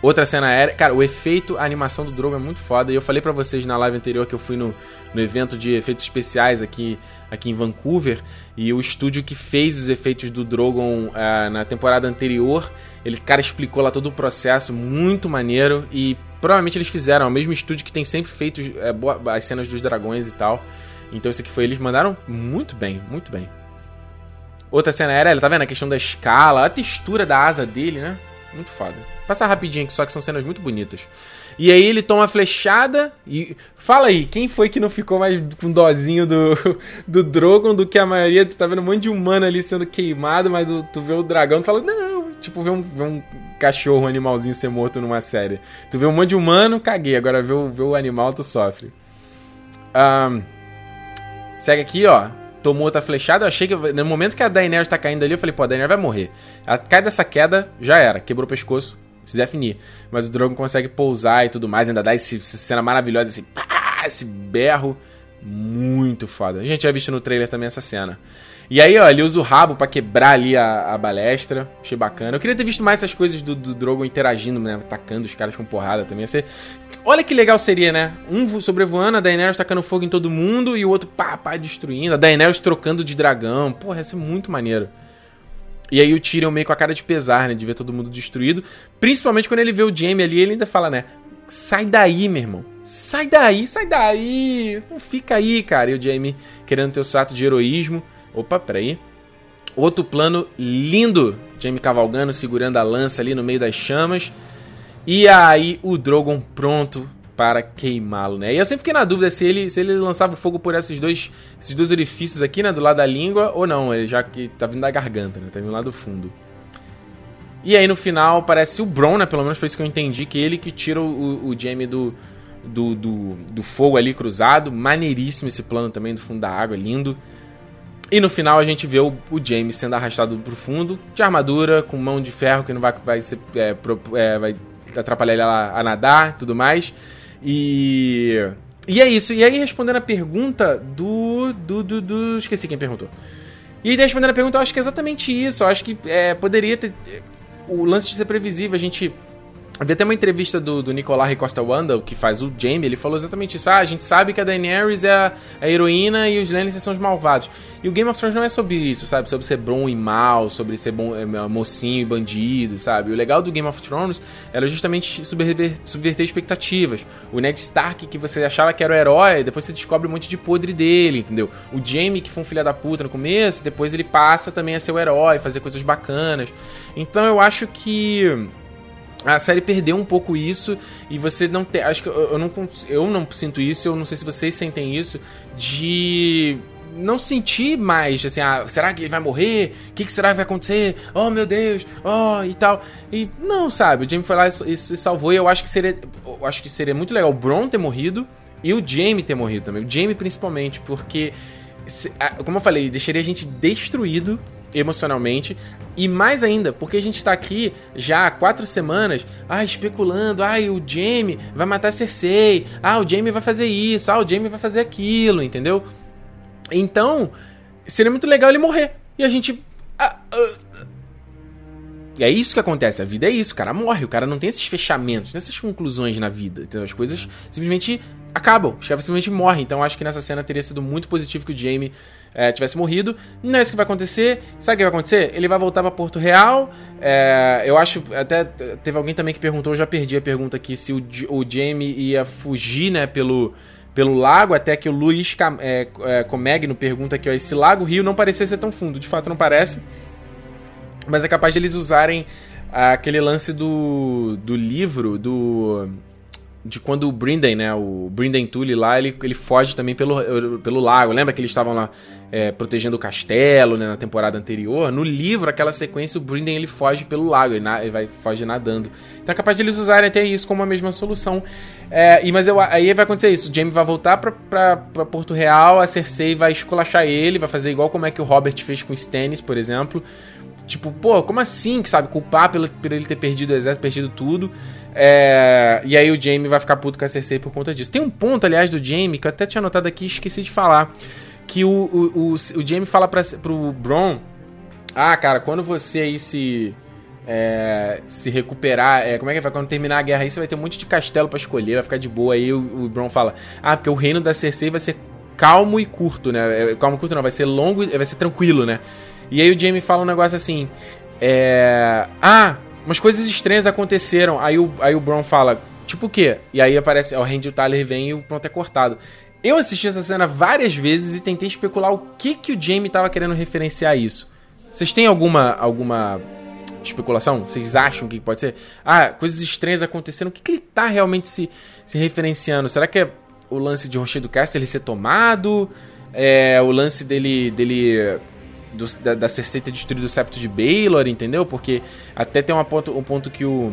Outra cena aérea. Cara, o efeito, a animação do Drogo é muito foda. E eu falei para vocês na live anterior que eu fui no, no evento de efeitos especiais aqui, aqui em Vancouver. E o estúdio que fez os efeitos do Drogon uh, na temporada anterior, ele, cara, explicou lá todo o processo. Muito maneiro. E provavelmente eles fizeram. É o mesmo estúdio que tem sempre feito uh, as cenas dos dragões e tal. Então esse aqui foi, eles mandaram muito bem, muito bem. Outra cena aérea, tá vendo? A questão da escala, a textura da asa dele, né? Muito foda. Passar rapidinho aqui, só que são cenas muito bonitas. E aí ele toma a flechada e. Fala aí, quem foi que não ficou mais com dozinho do, do Drogon do que a maioria? Tu tá vendo um monte de humano ali sendo queimado, mas tu, tu vê o dragão e fala, não, tipo, vê um, um cachorro, um animalzinho ser morto numa série. Tu vê um monte de humano, caguei. Agora vê o, vê o animal, tu sofre. Um, Segue aqui, ó. Tomou outra flechada. Eu achei que. No momento que a Daenerys tá caindo ali, eu falei, pô, a Daenerys vai morrer. Ela cai dessa queda, já era. Quebrou o pescoço, se definir. Mas o Drogon consegue pousar e tudo mais. Ainda dá esse, essa cena maravilhosa, esse, pá, esse berro. Muito foda. A gente já visto no trailer também essa cena. E aí, ó, ele usa o rabo para quebrar ali a, a, balestra. Achei bacana. Eu queria ter visto mais essas coisas do, do Drogon interagindo, né? Atacando os caras com porrada também. Ser Olha que legal seria, né? Um sobrevoando, a Daenerys tacando fogo em todo mundo e o outro pá, pá, destruindo. A Daenerys trocando de dragão. Porra, ia ser muito maneiro. E aí o Tyrion meio com a cara de pesar, né? De ver todo mundo destruído. Principalmente quando ele vê o Jaime ali, ele ainda fala, né? Sai daí, meu irmão. Sai daí, sai daí. Não fica aí, cara. E o Jaime querendo ter o sato de heroísmo. Opa, peraí. Outro plano lindo. Jaime cavalgando, segurando a lança ali no meio das chamas. E aí o Drogon pronto para queimá-lo, né? E eu sempre fiquei na dúvida se ele, se ele lançava fogo por esses dois, esses dois orifícios aqui, né? Do lado da língua, ou não, ele já que tá vindo da garganta, né? Tá vindo lá do fundo. E aí no final parece o Bron, né? Pelo menos foi isso que eu entendi, que ele que tira o, o Jaime do, do, do, do, fogo ali cruzado. Maneiríssimo esse plano também do fundo da água, lindo. E no final a gente vê o, o Jaime sendo arrastado pro fundo, de armadura, com mão de ferro que não vai, vai ser. É, pro, é, vai atrapalhar ele a, a nadar e tudo mais. E. E é isso. E aí, respondendo a pergunta do. do, do, do... Esqueci quem perguntou. E aí, respondendo a pergunta, eu acho que é exatamente isso. Eu acho que é, poderia ter. O lance de ser previsível, a gente Havia até uma entrevista do, do Nicolai Costa Wanda, que faz o Jaime, ele falou exatamente isso. Ah, a gente sabe que a Daenerys é a, a heroína e os Lannisters são os malvados. E o Game of Thrones não é sobre isso, sabe? Sobre ser bom e mal, sobre ser bom, é, mocinho e bandido, sabe? O legal do Game of Thrones era justamente subverter, subverter expectativas. O Ned Stark, que você achava que era o herói, depois você descobre um monte de podre dele, entendeu? O Jaime, que foi um filho da puta no começo, depois ele passa também a ser o herói, fazer coisas bacanas. Então eu acho que a série perdeu um pouco isso e você não tem. Acho que eu, eu, não, eu não sinto isso, eu não sei se vocês sentem isso, de não sentir mais, assim, ah, será que ele vai morrer? O que, que, será que vai acontecer? Oh, meu Deus, oh, e tal. E não, sabe, o Jamie foi lá e, se salvou e eu acho que seria. Eu acho que seria muito legal o Bron ter morrido e o Jamie ter morrido também. O Jamie principalmente, porque. Como eu falei, deixaria a gente destruído emocionalmente. E mais ainda, porque a gente está aqui já há quatro semanas, ah, especulando, ah, o Jamie vai matar Cersei, ah, o Jamie vai fazer isso, ah, o Jamie vai fazer aquilo, entendeu? Então, seria muito legal ele morrer. E a gente. Ah, ah, e é isso que acontece, a vida é isso, o cara morre, o cara não tem esses fechamentos, essas conclusões na vida. Então as coisas simplesmente acabam, os caras simplesmente morrem. Então acho que nessa cena teria sido muito positivo que o Jamie é, tivesse morrido. Não é isso que vai acontecer. Sabe o que vai acontecer? Ele vai voltar para Porto Real. É, eu acho. Até teve alguém também que perguntou, eu já perdi a pergunta aqui, se o, o Jamie ia fugir, né, pelo pelo lago, até que o Luiz é, é, Comegno pergunta aqui, ó, esse lago rio não parecia ser tão fundo, de fato não parece, mas é capaz de eles usarem aquele lance do, do livro, do de quando o Brinden, né, o Brinden Tully lá, ele, ele foge também pelo, pelo lago. Lembra que eles estavam lá é, protegendo o castelo, né, na temporada anterior? No livro, aquela sequência, o Brinden ele foge pelo lago, ele, na, ele vai foge nadando. Então é capaz de eles usarem até isso como a mesma solução. É, e, mas eu, aí vai acontecer isso, o Jaime vai voltar pra, pra, pra, Porto Real, a Cersei vai esculachar ele, vai fazer igual como é que o Robert fez com o Stannis, por exemplo. Tipo, pô, como assim, sabe? Culpar pelo, por ele ter perdido o exército, perdido tudo. É, e aí o Jamie vai ficar puto com a Cersei por conta disso. Tem um ponto, aliás, do Jamie que eu até tinha anotado aqui e esqueci de falar. Que o, o, o, o Jamie fala pra, pro Bron: Ah, cara, quando você aí se. É, se recuperar, é, como é que vai? Quando terminar a guerra aí, você vai ter um monte de castelo para escolher, vai ficar de boa. Aí o, o Bron fala: Ah, porque o reino da Cersei vai ser calmo e curto, né? É, calmo e curto não, vai ser longo vai ser tranquilo, né? E aí o Jamie fala um negócio assim: É. Ah, umas coisas estranhas aconteceram. Aí o, aí o Bron fala, tipo o quê? E aí aparece, o Randy Tyler vem e o pronto é cortado. Eu assisti essa cena várias vezes e tentei especular o que que o Jamie tava querendo referenciar isso. Vocês têm alguma alguma especulação? Vocês acham que pode ser? Ah, coisas estranhas aconteceram. O que, que ele tá realmente se, se referenciando? Será que é o lance de Rochedo Castle ele ser tomado? É o lance dele dele do, da, da Cersei ter destruído o septo de Baelor, entendeu? Porque até tem uma ponto, um ponto que o.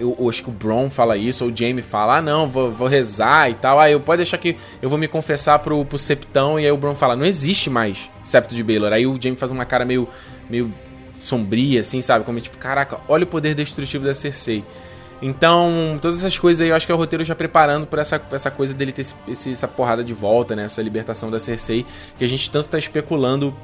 Eu, eu, acho que o Bron fala isso, ou o Jaime fala, ah não, vou, vou rezar e tal. Ah, eu pode deixar que eu vou me confessar pro, pro Septão, e aí o Bron fala, não existe mais septo de Baelor. Aí o Jaime faz uma cara meio, meio sombria, assim, sabe? Como tipo, caraca, olha o poder destrutivo da Cersei. Então, todas essas coisas aí eu acho que é o roteiro já preparando por essa, essa coisa dele ter esse, essa porrada de volta, né? Essa libertação da Cersei, que a gente tanto tá especulando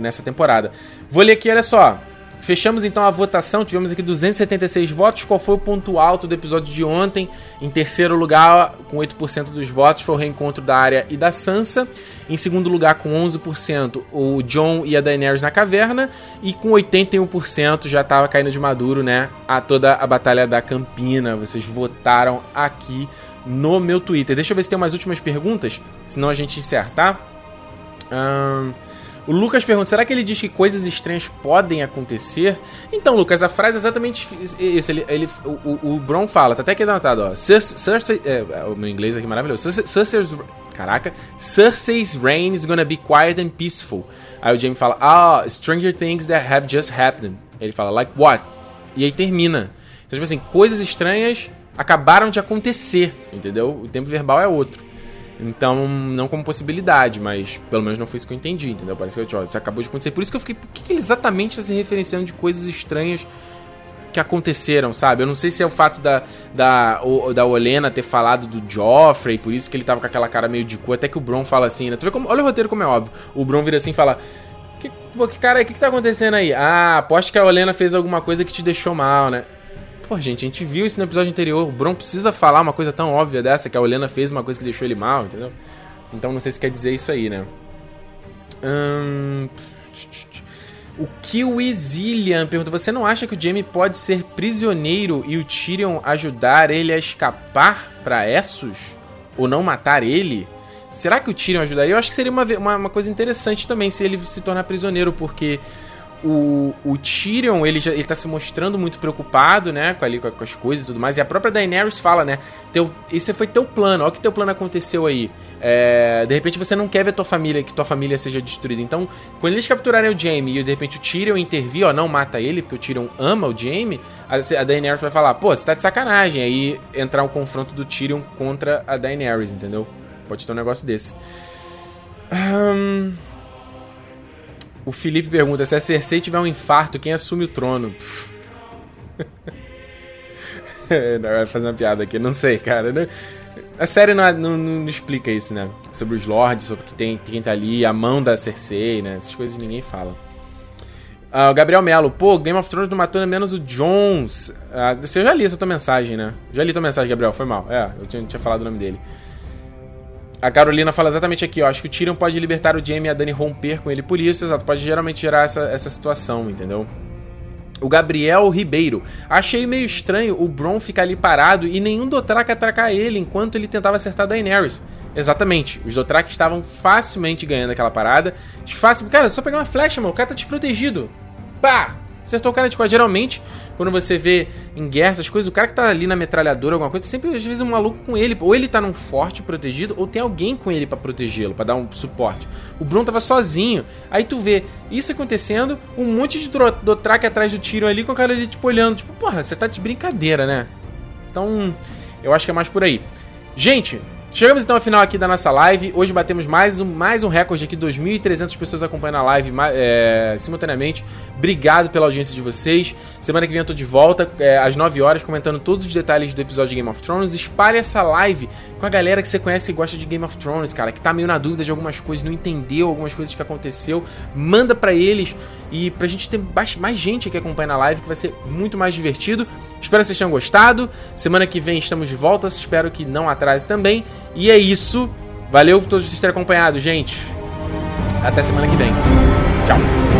nessa temporada. Vou ler aqui, olha só. Fechamos então a votação, tivemos aqui 276 votos. Qual foi o ponto alto do episódio de ontem? Em terceiro lugar, com 8% dos votos, foi o reencontro da Arya e da Sansa. Em segundo lugar, com 11%, o Jon e a Daenerys na caverna. E com 81% já estava caindo de maduro, né? A toda a Batalha da Campina. Vocês votaram aqui no meu Twitter. Deixa eu ver se tem umas últimas perguntas, senão a gente encerra, tá? Ahn. Um... O Lucas pergunta: será que ele diz que coisas estranhas podem acontecer? Então, Lucas, a frase é exatamente isso. Ele, ele, o, o Bron fala, tá até aqui anotado, ó. Cersei. É, é, o meu inglês aqui é maravilhoso. Cersei's. Caraca. Cersei's reign is gonna be quiet and peaceful. Aí o Jaime fala: Ah, Stranger Things that have just happened. Ele fala: Like what? E aí termina. Então, tipo assim, coisas estranhas acabaram de acontecer, entendeu? O tempo verbal é outro. Então, não como possibilidade, mas pelo menos não foi isso que eu entendi, entendeu? Parece que isso acabou de acontecer. Por isso que eu fiquei, por que ele exatamente está se referenciando de coisas estranhas que aconteceram, sabe? Eu não sei se é o fato da, da, da Olena ter falado do Joffrey, por isso que ele tava com aquela cara meio de cu, até que o Bron fala assim, né? Tu vê como, olha o roteiro como é óbvio. O Bron vira assim e fala: que, pô, que cara, o que, que tá acontecendo aí? Ah, aposto que a Olena fez alguma coisa que te deixou mal, né? Pô, gente, a gente viu isso no episódio anterior. O Bron precisa falar uma coisa tão óbvia dessa, que a Olena fez uma coisa que deixou ele mal, entendeu? Então não sei se quer dizer isso aí, né? Hum... O Kiwi Zillian pergunta: Você não acha que o Jaime pode ser prisioneiro e o Tyrion ajudar ele a escapar para Essos? Ou não matar ele? Será que o Tyrion ajudaria? Eu acho que seria uma, uma, uma coisa interessante também se ele se tornar prisioneiro, porque o, o Tyrion, ele, já, ele tá se mostrando muito preocupado, né, com, ali, com, com, as coisas e tudo mais, e a própria Daenerys fala, né, teu, esse foi teu plano, olha que teu plano aconteceu aí. É, de repente você não quer ver tua família, que tua família seja destruída. Então, quando eles capturarem o Jaime e de repente o Tyrion intervir, ó, não mata ele, porque o Tyrion ama o Jaime, a, a Daenerys vai falar, pô, você tá de sacanagem. Aí entrar um confronto do Tyrion contra a Daenerys, entendeu? Pode ter um negócio desse. Um... O Felipe pergunta: se a Cersei tiver um infarto, quem assume o trono? vai fazer uma piada aqui, não sei, cara. Né? A série não, não, não, explica isso, né? Sobre os lords, sobre que tem, quem tá ali, a mão da Cersei, né? Essas coisas ninguém fala. Uh, o Gabriel Melo, pô, Game of Thrones não matou nem menos o Jones. Uh, você já li essa tua mensagem, né? Já li tua mensagem, Gabriel, foi mal. É, eu tinha, tinha falado o nome dele. A Carolina fala exatamente aqui, ó. Acho que o Tyrion pode libertar o Jaime e a Dani romper com ele por isso, exato. Pode geralmente gerar essa, essa situação, entendeu? O Gabriel Ribeiro. Achei meio estranho o Bron ficar ali parado e nenhum Dothraki atracar ele enquanto ele tentava acertar Daenerys. Exatamente. Os Dothraki estavam facilmente ganhando aquela parada. Fácil. Cara, é só pegar uma flecha, mano. O cara tá desprotegido. Pá! Acertou o cara de quase. Geralmente, quando você vê em guerra essas coisas, o cara que tá ali na metralhadora, alguma coisa, sempre às vezes um maluco com ele. Ou ele tá num forte protegido, ou tem alguém com ele para protegê-lo, para dar um suporte. O Bruno tava sozinho. Aí tu vê isso acontecendo, um monte de Dothraki atrás do tiro ali, com o cara ali, tipo, olhando. Tipo, porra, você tá de brincadeira, né? Então, eu acho que é mais por aí. Gente, Chegamos então ao final aqui da nossa live. Hoje batemos mais um, mais um recorde aqui, 2.300 pessoas acompanhando a live é, simultaneamente. Obrigado pela audiência de vocês. Semana que vem eu tô de volta, é, às 9 horas, comentando todos os detalhes do episódio de Game of Thrones. Espalhe essa live com a galera que você conhece e gosta de Game of Thrones, cara, que tá meio na dúvida de algumas coisas, não entendeu algumas coisas que aconteceu. Manda para eles e pra gente ter mais gente que acompanha na live, que vai ser muito mais divertido. Espero que vocês tenham gostado. Semana que vem estamos de volta. Espero que não atrase também. E é isso. Valeu por todos vocês terem acompanhado, gente. Até semana que vem. Tchau.